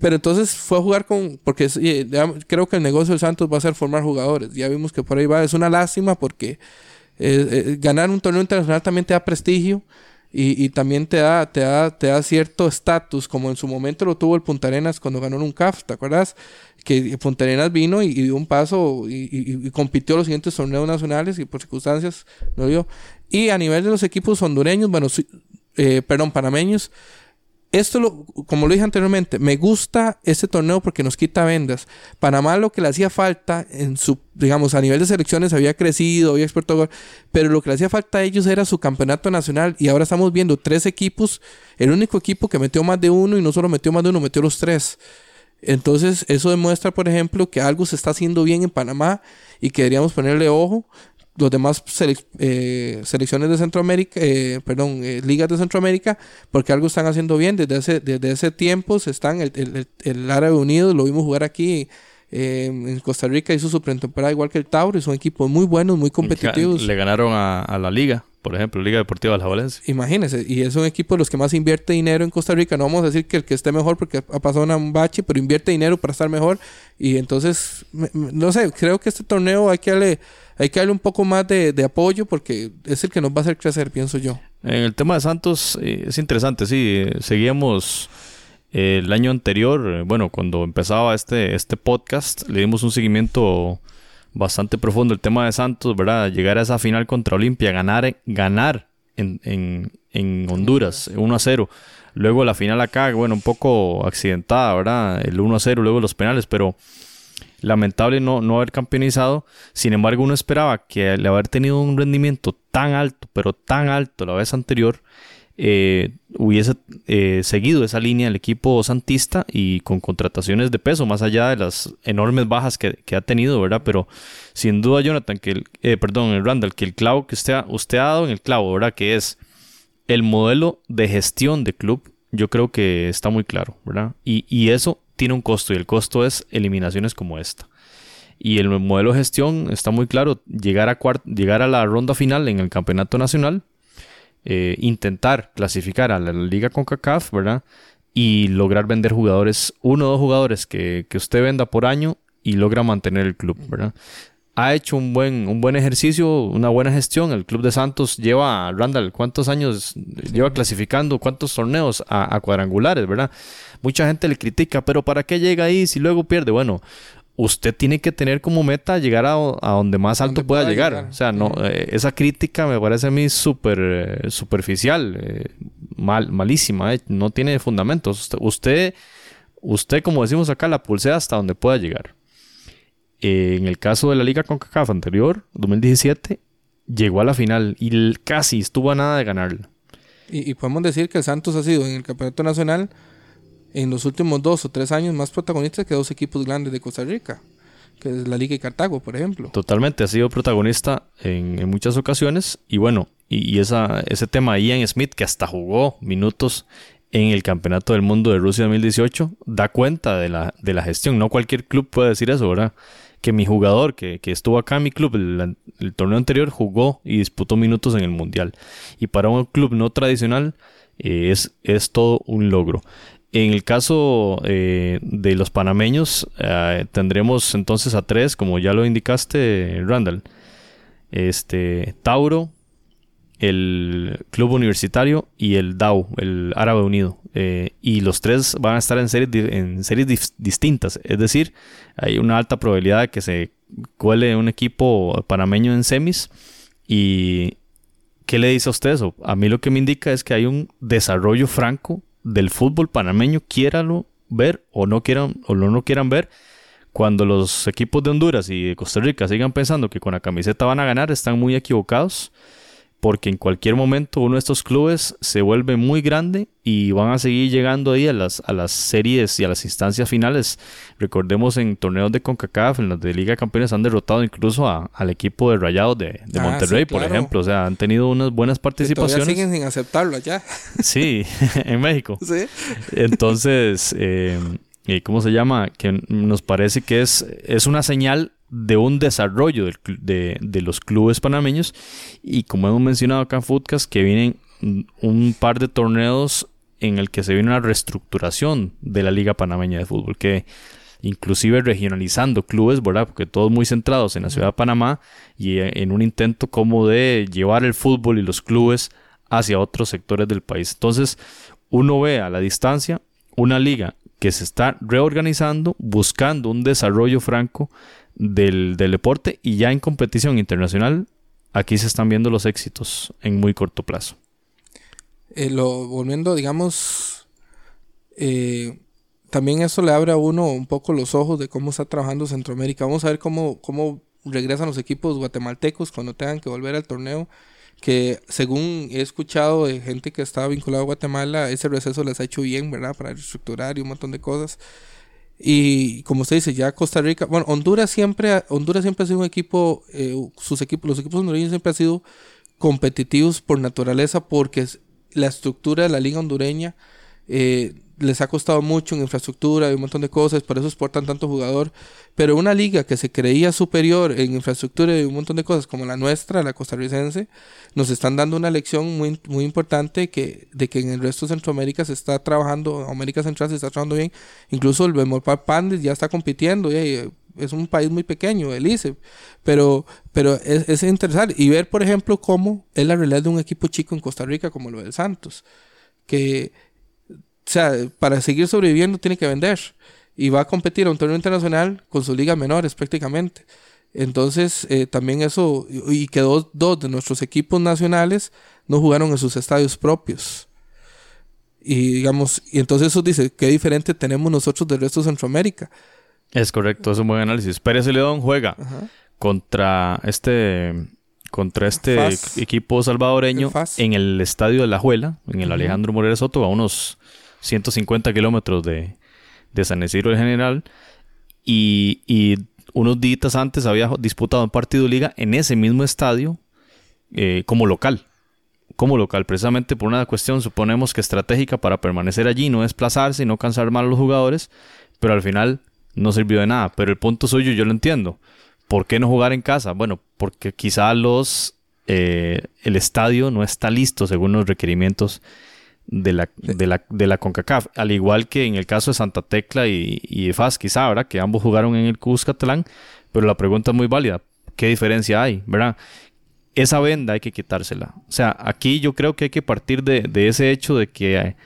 pero entonces fue a jugar con. Porque ya, creo que el negocio del Santos va a ser formar jugadores. Ya vimos que por ahí va. Es una lástima porque eh, eh, ganar un torneo internacional también te da prestigio. Y, y también te da, te da, te da cierto estatus, como en su momento lo tuvo el Punta Arenas cuando ganó un CAF, ¿te acuerdas? Que Punta Arenas vino y, y dio un paso y, y, compitió los siguientes torneos nacionales y por circunstancias lo dio. Y a nivel de los equipos hondureños, bueno, eh, perdón, panameños, esto, lo, como lo dije anteriormente, me gusta este torneo porque nos quita vendas. Panamá lo que le hacía falta en su, digamos, a nivel de selecciones había crecido, había experto, pero lo que le hacía falta a ellos era su campeonato nacional y ahora estamos viendo tres equipos, el único equipo que metió más de uno y no solo metió más de uno, metió los tres. Entonces, eso demuestra, por ejemplo, que algo se está haciendo bien en Panamá y que deberíamos ponerle ojo los demás eh, selecciones de Centroamérica, eh, perdón, eh, ligas de Centroamérica, porque algo están haciendo bien. Desde ese, desde ese tiempo se están, el, el, el Árabe Unido lo vimos jugar aquí. en Costa Rica hizo su pretemporada igual que el Tauro, y son equipos muy buenos, muy competitivos. Le ganaron a, a la liga, por ejemplo, Liga Deportiva de la Valencia. Imagínense, y es un equipo de los que más invierte dinero en Costa Rica. No vamos a decir que el que esté mejor porque ha pasado un bache, pero invierte dinero para estar mejor. Y entonces, no sé, creo que este torneo hay que darle hay que darle un poco más de, de, apoyo porque es el que nos va a hacer crecer, pienso yo. En el tema de Santos eh, es interesante, sí, eh, seguíamos eh, el año anterior, bueno, cuando empezaba este, este podcast, le dimos un seguimiento bastante profundo el tema de Santos, ¿verdad? Llegar a esa final contra Olimpia, ganar, ganar en, en, en Honduras, 1 a 0. Luego la final acá, bueno, un poco accidentada, ¿verdad? El 1 a 0, luego los penales, pero lamentable no, no haber campeonizado. Sin embargo, uno esperaba que al haber tenido un rendimiento tan alto, pero tan alto la vez anterior, eh, hubiese eh, seguido esa línea el equipo santista y con contrataciones de peso, más allá de las enormes bajas que, que ha tenido, ¿verdad? Pero sin duda, Jonathan, que el, eh, perdón, Randall, que el clavo que usted usted ha dado en el clavo, ¿verdad? Que es el modelo de gestión de club, yo creo que está muy claro, ¿verdad? Y, eso tiene un costo y el costo es eliminaciones como esta. Y el modelo de gestión está muy claro, llegar a, llegar a la ronda final en el campeonato nacional, eh, intentar clasificar a la liga con CACAF, ¿verdad? Y lograr vender jugadores, uno o dos jugadores que, que usted venda por año y logra mantener el club, ¿verdad? Ha hecho un buen, un buen ejercicio, una buena gestión. El Club de Santos lleva, Randall, ¿cuántos años lleva clasificando? ¿Cuántos torneos a, cuadrangulares, verdad? Mucha gente le critica, pero ¿para qué llega ahí si luego pierde? Bueno, usted tiene que tener como meta llegar a, donde más alto pueda, llegar. O sea, no, eh, esa crítica me parece a mí súper eh, superficial, eh, mal, malísima, no tiene fundamentos. usted, usted, como decimos acá, la pulsea hasta donde pueda llegar. Eh, en el caso de la Liga CONCACAF anterior, 2017, llegó a la final y casi estuvo a nada de ganarla. Y, podemos decir que el Santos ha sido en el Campeonato Nacional en los últimos dos o tres años más protagonista que dos equipos grandes de Costa Rica, que es la Liga y Cartago, por ejemplo. Totalmente, ha sido protagonista en, muchas ocasiones y bueno, y, esa, ese tema Ian Smith que hasta jugó minutos en el Campeonato del Mundo de Rusia 2018 da cuenta de la, de la gestión. No cualquier club puede decir eso, ¿verdad? Que mi jugador que, estuvo acá en mi club el, torneo anterior jugó y disputó minutos en el mundial. Y para un club no tradicional eh, es, es todo un logro. En el caso eh, de los panameños, eh, tendremos entonces a tres, como ya lo indicaste, Randall. Este, Tauro, el Club Universitario y el DAO, el Árabe Unido. Eh, y los tres van a estar en series, en series distintas. Es decir, hay una alta probabilidad de que se cuele un equipo panameño en semis. ¿Y qué le dice a usted eso? A mí lo que me indica es que hay un desarrollo franco del fútbol panameño, quiéralo ver o no quieran, o no quieran ver. Cuando los equipos de Honduras y de Costa Rica sigan pensando que con la camiseta van a ganar, están muy equivocados porque en cualquier momento uno de estos clubes se vuelve muy grande y van a seguir llegando ahí a las, a las series y a las instancias finales. Recordemos en torneos de CONCACAF, en los de Liga de Campeones han derrotado incluso al equipo de Rayados de, ah, Monterrey, por ejemplo. O sea, han tenido unas buenas participaciones. siguen sin aceptarlo allá. Sí, (laughs) en México. (laughs) Sí. Entonces, eh, ¿cómo se llama? Que nos parece que es, es una señal de un desarrollo de, los clubes panameños y como hemos mencionado acá en Foodcast que vienen un par de torneos en el que se viene una reestructuración de la Liga Panameña de Fútbol que inclusive regionalizando clubes, ¿verdad? Porque todos muy centrados en la ciudad de Panamá y eh, en un intento como de llevar el fútbol y los clubes hacia otros sectores del país. Entonces, uno ve a la distancia una liga que se está reorganizando, buscando un desarrollo franco del, deporte y ya en competición internacional, aquí se están viendo los éxitos en muy corto plazo. Eh, lo, volviendo, digamos, eh, también eso le abre a uno un poco los ojos de cómo está trabajando Centroamérica. Vamos a ver cómo, cómo regresan los equipos guatemaltecos cuando tengan que volver al torneo. Que según he escuchado de gente que estaba vinculada a Guatemala, ese receso les ha hecho bien, ¿verdad? Para reestructurar y un montón de cosas. Y como usted dice, ya Costa Rica, bueno, Honduras siempre, Honduras siempre ha sido un equipo, eh, sus equipos, los equipos hondureños siempre han sido competitivos por naturaleza porque la estructura de la liga hondureña eh, les ha costado mucho en infraestructura y un montón de cosas, por eso exportan tanto jugador. Pero una liga que se creía superior en infraestructura y un montón de cosas como la nuestra, la costarricense, nos están dando una lección muy, muy importante que, de que en el resto de Centroamérica se está trabajando, América Central se está trabajando bien. Incluso el Bemolpar Pandes ya está compitiendo. Y, es un país muy pequeño, el ICE, pero, pero es, es interesante. Y ver, por ejemplo, cómo es la realidad de un equipo chico en Costa Rica como lo del Santos, que sea, para seguir sobreviviendo tiene que vender. Y va a competir a un torneo internacional con sus ligas menores prácticamente. Entonces, eh, también eso, y que dos, de nuestros equipos nacionales no jugaron en sus estadios propios. Y digamos, y entonces eso dice, qué diferente tenemos nosotros del resto de Centroamérica. Es correcto, es un buen análisis. Pérez León juega contra este contra este equipo salvadoreño en el estadio de La Juela, en el Alejandro Morera Soto, a unos 150 kilómetros de, San Isidro del General. Y, unos días antes había disputado un partido de liga en ese mismo estadio eh, como local. Como local, precisamente por una cuestión, suponemos que estratégica para permanecer allí, no desplazarse y no cansar mal a los jugadores, pero al final no sirvió de nada. Pero el punto suyo yo lo entiendo. ¿Por qué no jugar en casa? Bueno, porque quizá los eh, el estadio no está listo según los requerimientos de la, de la, de la CONCACAF. Al igual que en el caso de Santa Tecla y, y FAS, quizá, ¿verdad? Que ambos jugaron en el Cuscatlán, pero la pregunta es muy válida. ¿Qué diferencia hay, verdad? Esa venda hay que quitársela. O sea, aquí yo creo que hay que partir de, de ese hecho de que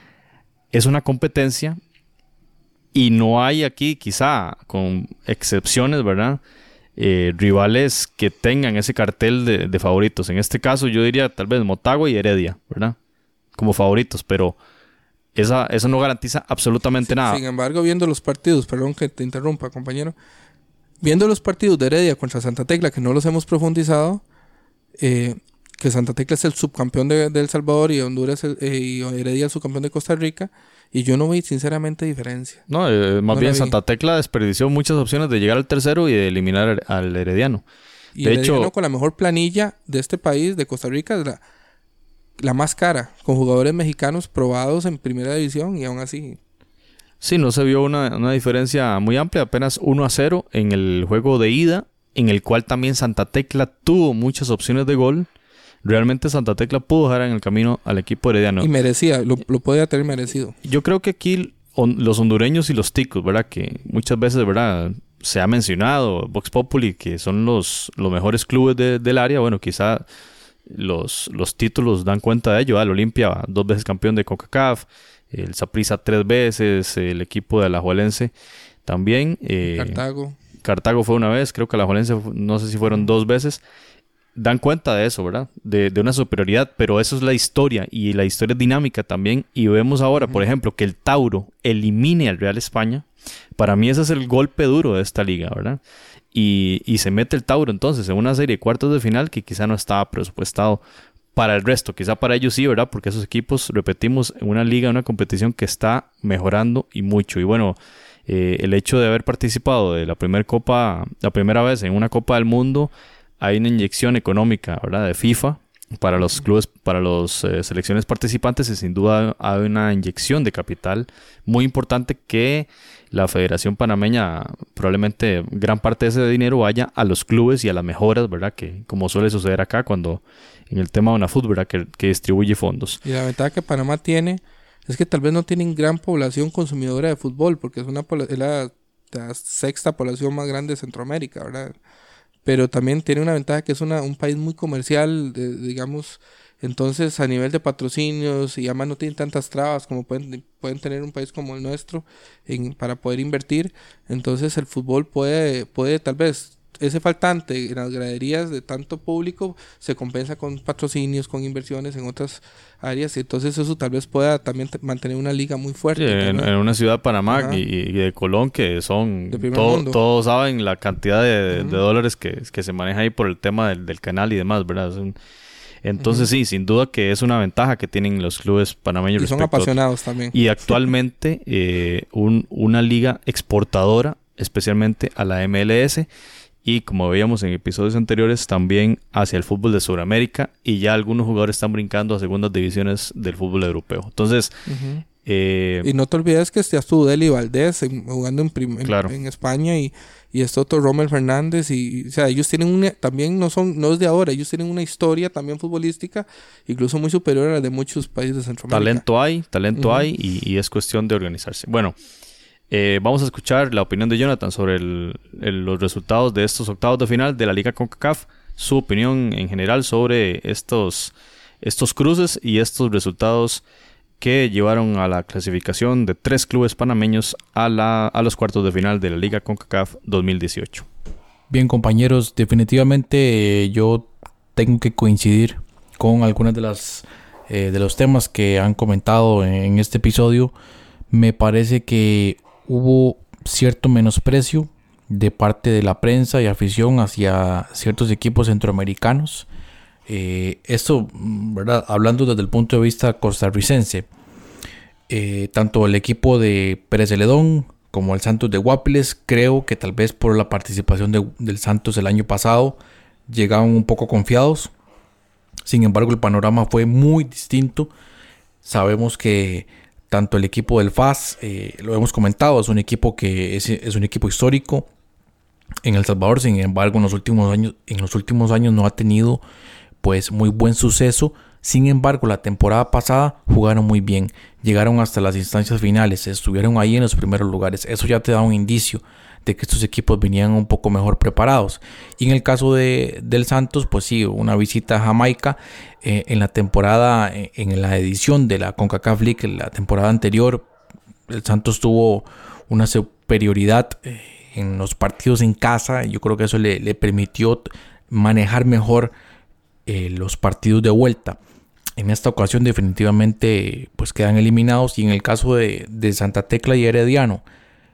es una competencia y no hay aquí, quizá, con excepciones, ¿verdad? Eh, rivales que tengan ese cartel de, de favoritos. En este caso, yo diría tal vez Motagua y Heredia, ¿verdad? Como favoritos, pero esa, eso no garantiza absolutamente nada. Sin embargo, viendo los partidos, perdón que te interrumpa, compañero, viendo los partidos de Heredia contra Santa Tecla, que no los hemos profundizado, eh, que Santa Tecla es el subcampeón de, El Salvador y Honduras el, eh, y Heredia el subcampeón de Costa Rica, y yo no vi sinceramente diferencia. No, eh, más bien Santa Tecla desperdició muchas opciones de llegar al tercero y de eliminar al Herediano. Y de Herediano hecho, con la mejor planilla de este país, de Costa Rica, la, la más cara, con jugadores mexicanos probados en primera división y aún así. Sí, no se vio una, una diferencia muy amplia, apenas 1 a 0 en el juego de ida, en el cual también Santa Tecla tuvo muchas opciones de gol. Realmente Santa Tecla pudo dejar en el camino al equipo herediano. Y merecía, lo, lo podía tener merecido. Yo creo que aquí los hondureños y los ticos, ¿verdad? Que muchas veces, ¿verdad? Se ha mencionado, Vox Populi, que son los, los mejores clubes de, del área. Bueno, quizá los, los títulos dan cuenta de ello. El Olimpia, dos veces campeón de CONCACAF, el Saprissa tres veces, el equipo de Alajuelense también. Eh, Cartago. Cartago fue una vez, creo que Alajuelense no sé si fueron dos veces. Dan cuenta de eso, ¿verdad? De, de, una superioridad, pero eso es la historia y la historia es dinámica también. Y vemos ahora, por ejemplo, que el Tauro elimine al Real España. Para mí ese es el golpe duro de esta liga, ¿verdad? Y, y, se mete el Tauro entonces en una serie de cuartos de final que quizá no estaba presupuestado para el resto, quizá para ellos sí, ¿verdad? Porque esos equipos, repetimos, una liga, una competición que está mejorando y mucho. Y bueno, eh, el hecho de haber participado de la primera copa, la primera vez en una Copa del Mundo, hay una inyección económica, ¿verdad? De FIFA para los clubes, para las eh, selecciones participantes y sin duda hay una inyección de capital muy importante que la Federación Panameña probablemente gran parte de ese dinero vaya a los clubes y a las mejoras, ¿verdad? Que como suele suceder acá cuando en el tema de una fútbol, ¿verdad? Que, que distribuye fondos. Y la ventaja que Panamá tiene es que tal vez no tienen gran población consumidora de fútbol, porque es, una, es la, sexta población más grande de Centroamérica, ¿verdad? Pero también tiene una ventaja que es una, un país muy comercial, digamos, entonces, a nivel de patrocinios y además no tienen tantas trabas como pueden, pueden tener un país como el nuestro en, para poder invertir. Entonces, el fútbol puede, puede tal vez ese faltante en las graderías de tanto público se compensa con patrocinios, con inversiones en otras áreas y entonces eso tal vez pueda también mantener una liga muy fuerte. Sí, en, en, una ciudad de Panamá y, y, de Colón que son, todo, todos saben la cantidad de, dólares que, que se maneja ahí por el tema del, del canal y demás, ¿verdad? Es un, entonces uh -huh. sí, sin duda que es una ventaja que tienen los clubes panameños. Y son apasionados también. Y actualmente eh, un, una liga exportadora, especialmente a la MLS y como veíamos en episodios anteriores también hacia el fútbol de Sudamérica y ya algunos jugadores están brincando a segundas divisiones del fútbol europeo. Entonces, uh -huh. Eh, y no te olvides que ya estuvo Deli Valdés en, jugando en, en, claro. en, España y, y este otro Rommel Fernández y o sea, ellos tienen una, también no son no es de ahora, ellos tienen una historia también futbolística incluso muy superior a la de muchos países de Centroamérica. Talento hay, talento uh -huh. hay y, y es cuestión de organizarse. Bueno, eh, vamos a escuchar la opinión de Jonathan sobre el, el, los resultados de estos octavos de final de la Liga CONCACAF, su opinión en general sobre estos, estos cruces y estos resultados que llevaron a la clasificación de tres clubes panameños a, la, a los cuartos de final de la Liga CONCACAF 2018. Bien compañeros, definitivamente eh, yo tengo que coincidir con algunas de las eh, de los temas que han comentado en, en este episodio. Me parece que hubo cierto menosprecio de parte de la prensa y afición hacia ciertos equipos centroamericanos. Eh, esto, ¿verdad? hablando desde el punto de vista costarricense, eh, tanto el equipo de Pérez Celedón como el Santos de Guapiles, creo que tal vez por la participación de, del Santos el año pasado llegaban un poco confiados. Sin embargo, el panorama fue muy distinto. Sabemos que tanto el equipo del FAS, eh, lo hemos comentado, es un equipo que es, es, un equipo histórico en El Salvador, sin embargo en los últimos años, en los últimos años no ha tenido pues muy buen suceso. Sin embargo, la temporada pasada jugaron muy bien, llegaron hasta las instancias finales, estuvieron ahí en los primeros lugares. Eso ya te da un indicio de que estos equipos venían un poco mejor preparados. Y en el caso de, del Santos, pues sí, una visita a Jamaica eh, en la temporada, eh, en la edición de la CONCACAF League, la temporada anterior, el Santos tuvo una superioridad eh, en los partidos en casa. Yo creo que eso le, permitió manejar mejor los partidos de vuelta. En esta ocasión definitivamente pues quedan eliminados y en el caso de, de Santa Tecla y Herediano,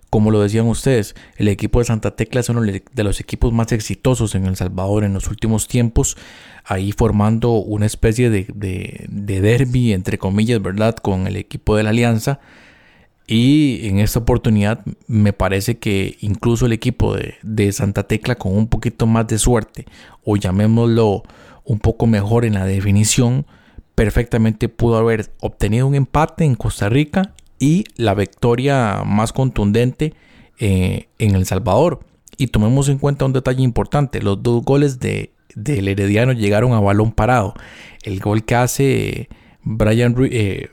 como lo decían ustedes, el equipo de Santa Tecla es uno de los equipos más exitosos en El Salvador en los últimos tiempos, ahí formando una especie de, de, derby, entre comillas, ¿verdad?, con el equipo de la Alianza. Y en esta oportunidad me parece que incluso el equipo de, de, Santa Tecla con un poquito más de suerte, o llamémoslo un poco mejor en la definición, perfectamente pudo haber obtenido un empate en Costa Rica y la victoria más contundente eh, en El Salvador. Y tomemos en cuenta un detalle importante, los dos goles de, del Herediano llegaron a balón parado. El gol que hace Brian eh,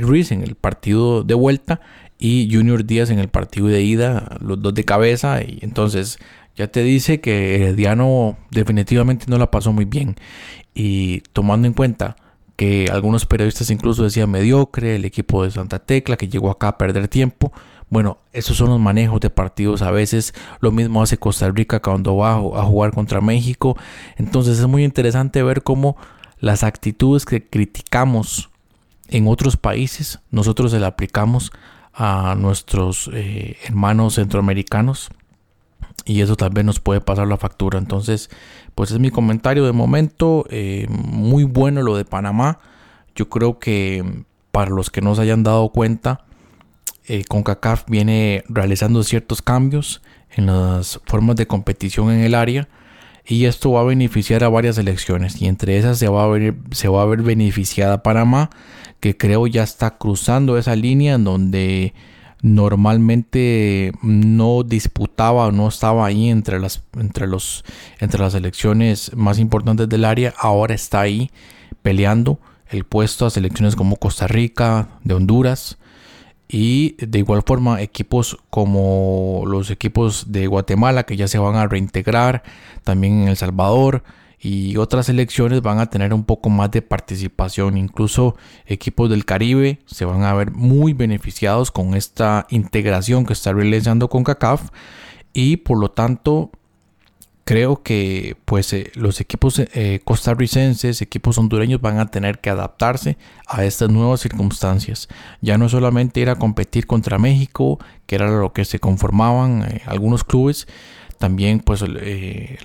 Ruiz en el partido de vuelta y Junior Díaz en el partido de ida, los dos de cabeza. Y entonces ya te dice que Herediano definitivamente no la pasó muy bien. Y tomando en cuenta que algunos periodistas incluso decían mediocre, el equipo de Santa Tecla que llegó acá a perder tiempo. Bueno, esos son los manejos de partidos a veces. Lo mismo hace Costa Rica cuando va a jugar contra México. Entonces es muy interesante ver cómo las actitudes que criticamos en otros países, nosotros se las aplicamos a nuestros eh, hermanos centroamericanos. Y eso tal vez nos puede pasar la factura. Entonces, pues es mi comentario de momento. Eh, muy bueno lo de Panamá. Yo creo que para los que no se hayan dado cuenta, eh, CONCACAF viene realizando ciertos cambios en las formas de competición en el área. Y esto va a beneficiar a varias selecciones. Y entre esas se va a ver, se va a ver beneficiada Panamá, que creo ya está cruzando esa línea en donde normalmente no disputaba o no estaba ahí entre las, entre, los, entre las selecciones más importantes del área, ahora está ahí peleando el puesto a selecciones como Costa Rica, de Honduras y de igual forma equipos como los equipos de Guatemala que ya se van a reintegrar, también en El Salvador, y otras selecciones van a tener un poco más de participación. Incluso equipos del Caribe se van a ver muy beneficiados con esta integración que está realizando con CACAF y por lo tanto creo que pues eh, los equipos eh, costarricenses, equipos hondureños van a tener que adaptarse a estas nuevas circunstancias. Ya no solamente ir a competir contra México, que era lo que se conformaban eh, algunos clubes, también pues eh,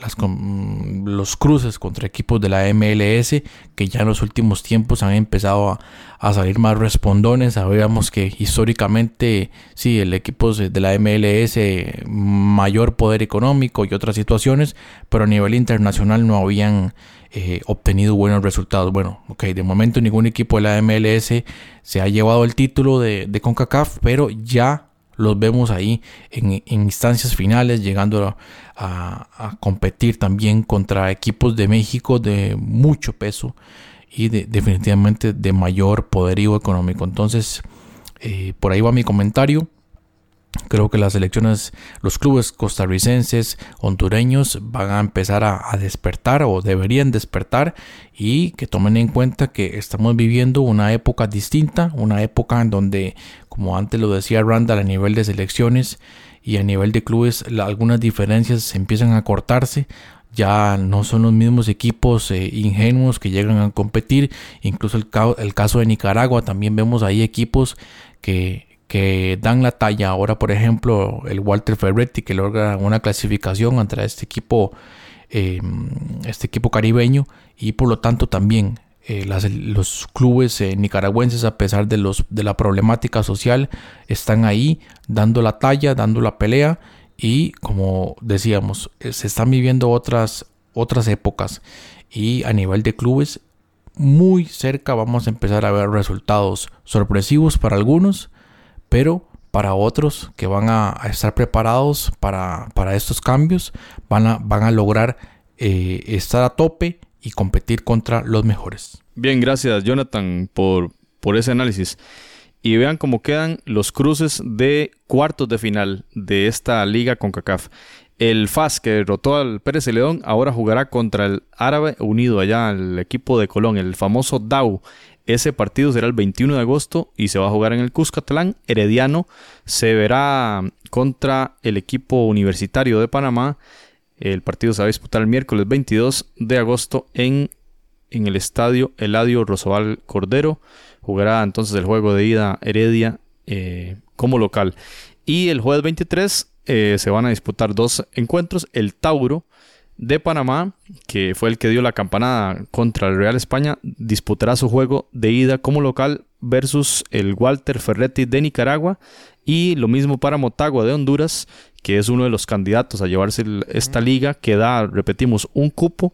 los cruces contra equipos de la MLS que ya en los últimos tiempos han empezado a, salir más respondones. Sabíamos que históricamente sí, el equipo de la MLS mayor poder económico y otras situaciones, pero a nivel internacional no habían eh, obtenido buenos resultados. Bueno, ok, de momento ningún equipo de la MLS se ha llevado el título de CONCACAF, pero ya los vemos ahí en, instancias finales, llegando a, competir también contra equipos de México de mucho peso y definitivamente de mayor poderío económico. Entonces, eh, por ahí va mi comentario. Creo que las elecciones, los clubes costarricenses, hondureños van a empezar a, despertar o deberían despertar y que tomen en cuenta que estamos viviendo una época distinta, una época en donde, como antes lo decía Randall, a nivel de selecciones y a nivel de clubes, algunas diferencias empiezan a cortarse. Ya no son los mismos equipos eh, ingenuos que llegan a competir. Incluso el, caso de Nicaragua, también vemos ahí equipos que que dan la talla. Ahora, por ejemplo, el Walter Ferretti que logra una clasificación entre este equipo, em, este equipo caribeño y por lo tanto también eh, los clubes eh, nicaragüenses, a pesar de, los, de la problemática social, están ahí dando la talla, dando la pelea y como decíamos, eh, se están viviendo otras, otras épocas. Y a nivel de clubes muy cerca vamos a empezar a ver resultados sorpresivos para algunos pero para otros que van a, estar preparados para, estos cambios, van a, van a lograr estar a tope y competir contra los mejores. Bien, gracias Jonathan por, por ese análisis. Y vean cómo quedan los cruces de cuartos de final de esta liga con CACAF. El FAS que derrotó al Pérez Celedón ahora jugará contra el Árabe Unido allá, el equipo de Colón, el famoso DAU. Ese partido será el 21 de agosto y se va a jugar en el Cuscatlán. Herediano se verá contra el equipo universitario de Panamá. El partido se va a disputar el miércoles 22 de agosto en, en el estadio Eladio Rosabal Cordero. Jugará entonces el juego de ida Heredia eh, como local. Y el jueves 23 eh, se van a disputar dos encuentros. El Tauro de Panamá, que fue el que dio la campanada contra el Real España, disputará su juego de ida como local versus el Walter Ferretti de Nicaragua. Y lo mismo para Motagua de Honduras, que es uno de los candidatos a llevarse esta liga, que da, repetimos, un cupo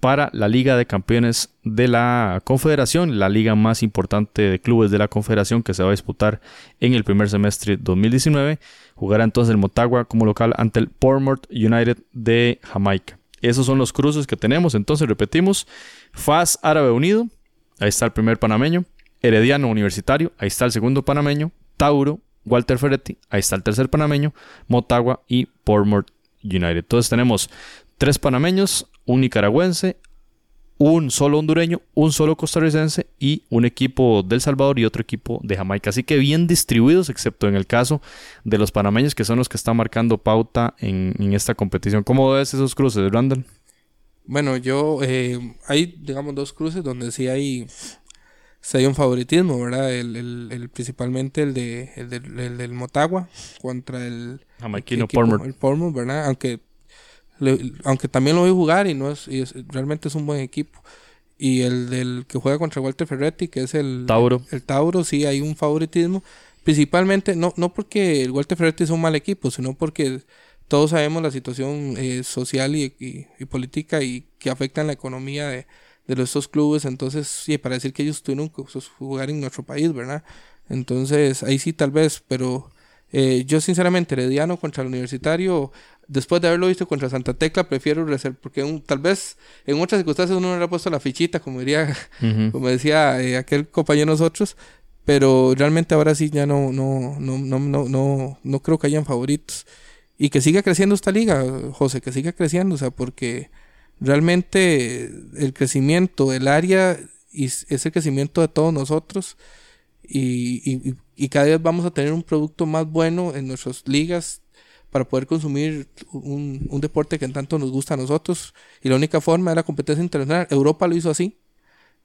para la Liga de Campeones de la Confederación, la liga más importante de clubes de la Confederación que se va a disputar en el primer semestre 2019. Jugará entonces el Motagua como local ante el Portmore United de Jamaica. Esos son los cruces que tenemos. Entonces repetimos. FAS Árabe Unido. Ahí está el primer panameño. Herediano Universitario. Ahí está el segundo panameño. Tauro. Walter Ferretti. Ahí está el tercer panameño. Motagua y Portmore United. Entonces tenemos tres panameños, un nicaragüense, un solo hondureño, un solo costarricense y un equipo del Salvador y otro equipo de Jamaica. Así que bien distribuidos, excepto en el caso de los panameños, que son los que están marcando pauta en, esta competición. ¿Cómo ves esos cruces, Randall? Bueno, yo eh, hay, digamos, dos cruces donde sí hay, hay un favoritismo, ¿verdad? El, principalmente el, de, el, del Motagua contra el... Jamaiquino El ¿verdad? Aunque aunque también lo voy a jugar y no es, realmente es un buen equipo. Y el del que juega contra Walter Ferretti, que es el Tauro. El, Tauro, sí, hay un favoritismo. Principalmente, no, no porque el Walter Ferretti es un mal equipo, sino porque todos sabemos la situación eh, social y, política y que afecta en la economía de, de estos clubes. Entonces, sí, para decir que ellos tuvieron que pues, jugar en nuestro país, ¿verdad? Entonces, ahí sí, tal vez, pero eh, yo sinceramente, Herediano contra el Universitario, después de haberlo visto contra Santa Tecla, prefiero reservar, porque tal vez en otras circunstancias uno no le ha puesto la fichita, como diría, como decía eh, aquel compañero nosotros, pero realmente ahora sí ya no, no, no, no, no, no, no creo que hayan favoritos. Y que siga creciendo esta liga, José, que siga creciendo, o sea, porque realmente el crecimiento del área es el crecimiento de todos nosotros y, y, cada vez vamos a tener un producto más bueno en nuestras ligas para poder consumir un, un, deporte que tanto nos gusta a nosotros. Y la única forma era la competencia internacional. Europa lo hizo así.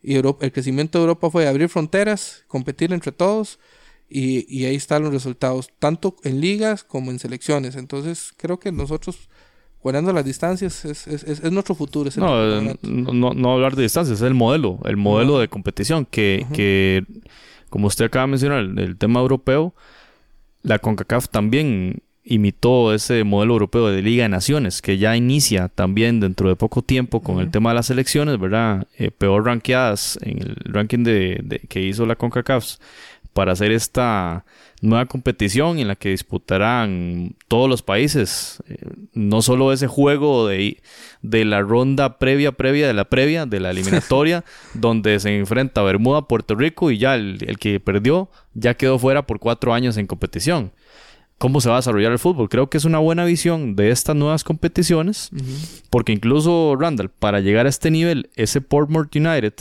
Y Europa, el crecimiento de Europa fue abrir fronteras, competir entre todos. Y, y, ahí están los resultados, tanto en ligas como en selecciones. Entonces creo que nosotros, guardando las distancias, es, es, es, nuestro futuro. no, no, no, hablar de distancias, es el modelo, el modelo de competición que, que como usted acaba de mencionar, el, tema europeo, la CONCACAF también imitó ese modelo europeo de Liga de Naciones, que ya inicia también dentro de poco tiempo con el tema de las elecciones, ¿verdad? Eh, peor rankeadas en el ranking de, que hizo la CONCACAF para hacer esta nueva competición en la que disputarán todos los países. Eh, no solo ese juego de, de la ronda previa, previa de la previa, de la eliminatoria, (laughs) donde se enfrenta Bermuda, Puerto Rico y ya el, que perdió ya quedó fuera por cuatro años en competición. ¿Cómo se va a desarrollar el fútbol? Creo que es una buena visión de estas nuevas competiciones, porque incluso Randall, para llegar a este nivel, ese Portmore United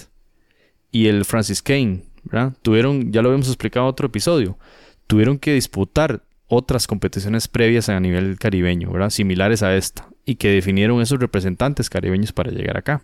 y el Francis Kane, Tuvieron, ya lo habíamos explicado en otro episodio, tuvieron que disputar otras competiciones previas a nivel caribeño, ¿verdad? Similares a esta, y que definieron esos representantes caribeños para llegar acá.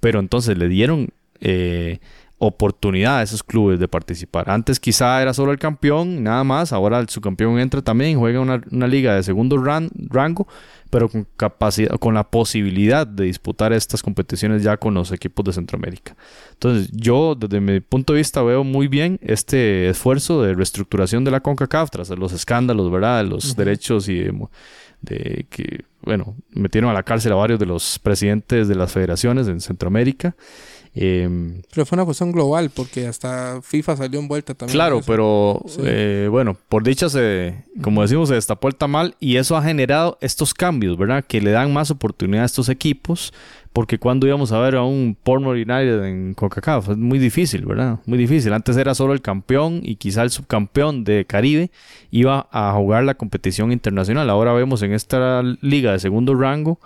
Pero entonces le dieron eh, oportunidad a esos clubes de participar. Antes quizá era solo el campeón, nada más. Ahora el subcampeón entra también, juega una, una liga de segundo rango, pero con capacidad, con la posibilidad de disputar estas competiciones ya con los equipos de Centroamérica. Entonces, yo desde mi punto de vista veo muy bien este esfuerzo de reestructuración de la CONCACAF tras los escándalos, ¿verdad? De los derechos y de, que, bueno, metieron a la cárcel a varios de los presidentes de las federaciones en Centroamérica Eh, Pero fue una cuestión global, porque hasta FIFA salió en vuelta también. Claro, pero Sí. eh, bueno, por dicha se, como decimos, se destapó el tamal y eso ha generado estos cambios, ¿verdad? Que le dan más oportunidad a estos equipos, porque cuando íbamos a ver a un Portmore United en CONCACAF, es muy difícil, ¿verdad? Muy difícil. Antes era solo el campeón y quizá el subcampeón de Caribe iba a jugar la competición internacional. Ahora vemos en esta liga de segundo rango,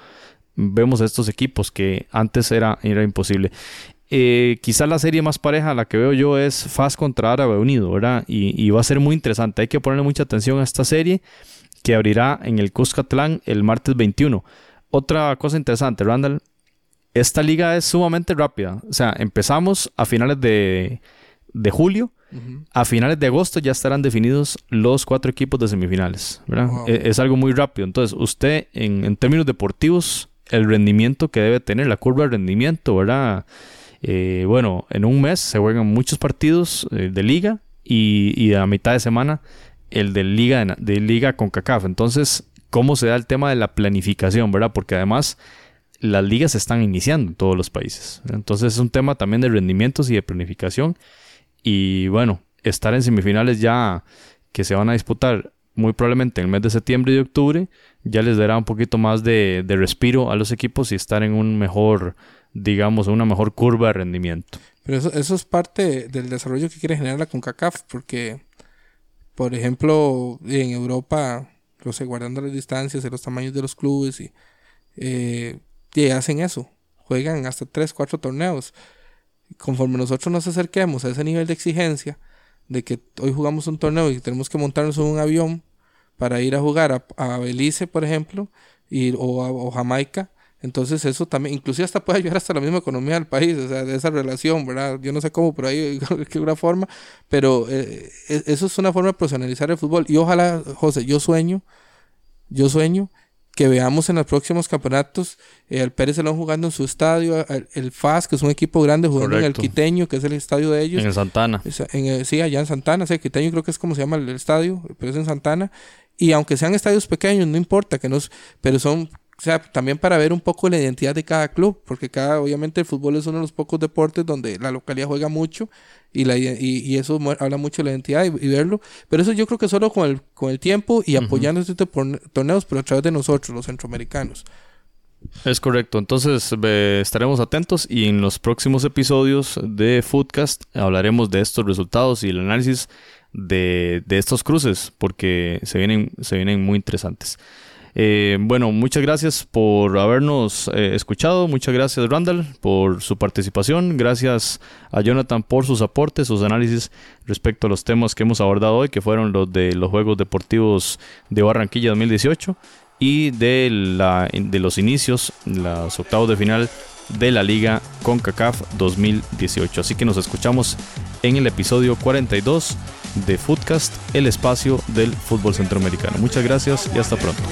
vemos a estos equipos que antes era, era imposible. Eh, quizá la serie más pareja, la que veo yo, es FAS contra Árabe Unido, ¿verdad? Y, y va a ser muy interesante. Hay que ponerle mucha atención a esta serie que abrirá en el Cuscatlán el martes 21. Otra cosa interesante, Randall, esta liga es sumamente rápida. O sea, empezamos a finales de, de julio. A finales de agosto ya estarán definidos los cuatro equipos de semifinales. ¿verdad? Wow. E- Es, algo muy rápido. Entonces, usted, en, en términos deportivos, el rendimiento que debe tener, la curva de rendimiento, ¿verdad? Eh, bueno, en un mes se juegan muchos partidos eh, de liga y, a mitad de semana el de liga, de liga con CACAF. Entonces, ¿cómo se da el tema de la planificación, verdad? Porque además las ligas se están iniciando en todos los países. Entonces es un tema también de rendimientos y de planificación. Y bueno, estar en semifinales ya que se van a disputar muy probablemente en el mes de septiembre y de octubre, ya les dará un poquito más de, de respiro a los equipos y estar en un mejor, digamos, una mejor curva de rendimiento. Pero eso, eso es parte del desarrollo que quiere generar la CONCACAF, porque, por ejemplo, en Europa, no sé, guardando las distancias y los tamaños de los clubes, y, eh, hacen eso, juegan hasta 3, 4 torneos. Conforme nosotros nos acerquemos a ese nivel de exigencia, de que hoy jugamos un torneo y tenemos que montarnos un avión para ir a jugar a, a Belice, por ejemplo, y, o, a, o Jamaica, entonces eso también, inclusive hasta puede ayudar hasta la misma economía del país, o sea, de esa relación, ¿verdad? Yo no sé cómo, ahí, (laughs) de alguna forma, pero eh, e- eso es una forma de profesionalizar el fútbol. Y ojalá, José, yo sueño, yo sueño que veamos en los próximos campeonatos eh, al Pérez Salón jugando en su estadio, el FAS, que es un equipo grande, jugando Correcto. en el Quiteño, que es el estadio de ellos. En el Santana. En, eh, sí, allá en Santana, sí, el Quiteño creo que es como se llama el, el estadio, pero es en Santana. Y aunque sean estadios pequeños, no importa, que nos, pero son, o sea, también para ver un poco la identidad de cada club, porque cada, obviamente el fútbol es uno de los pocos deportes donde la localidad juega mucho y, la, y, y eso habla mucho de la identidad y, y verlo. Pero eso yo creo que solo con el, con el tiempo y apoyando tipo de torneos, pero a través de nosotros, los centroamericanos. Es correcto. Entonces estaremos atentos y en los próximos episodios de Foodcast hablaremos de estos resultados y el análisis de, de estos cruces porque se vienen, se vienen muy interesantes. Eh, bueno, muchas gracias por habernos eh, escuchado. Muchas gracias, Randall, por su participación. Gracias a Jonathan por sus aportes, sus análisis respecto a los temas que hemos abordado hoy, que fueron los de los Juegos Deportivos de Barranquilla 2018 y de, la, de los inicios, los octavos de final de la Liga CONCACAF 2018. Así que nos escuchamos en el episodio 42 de Footcast, el espacio del fútbol centroamericano. Muchas gracias y hasta pronto.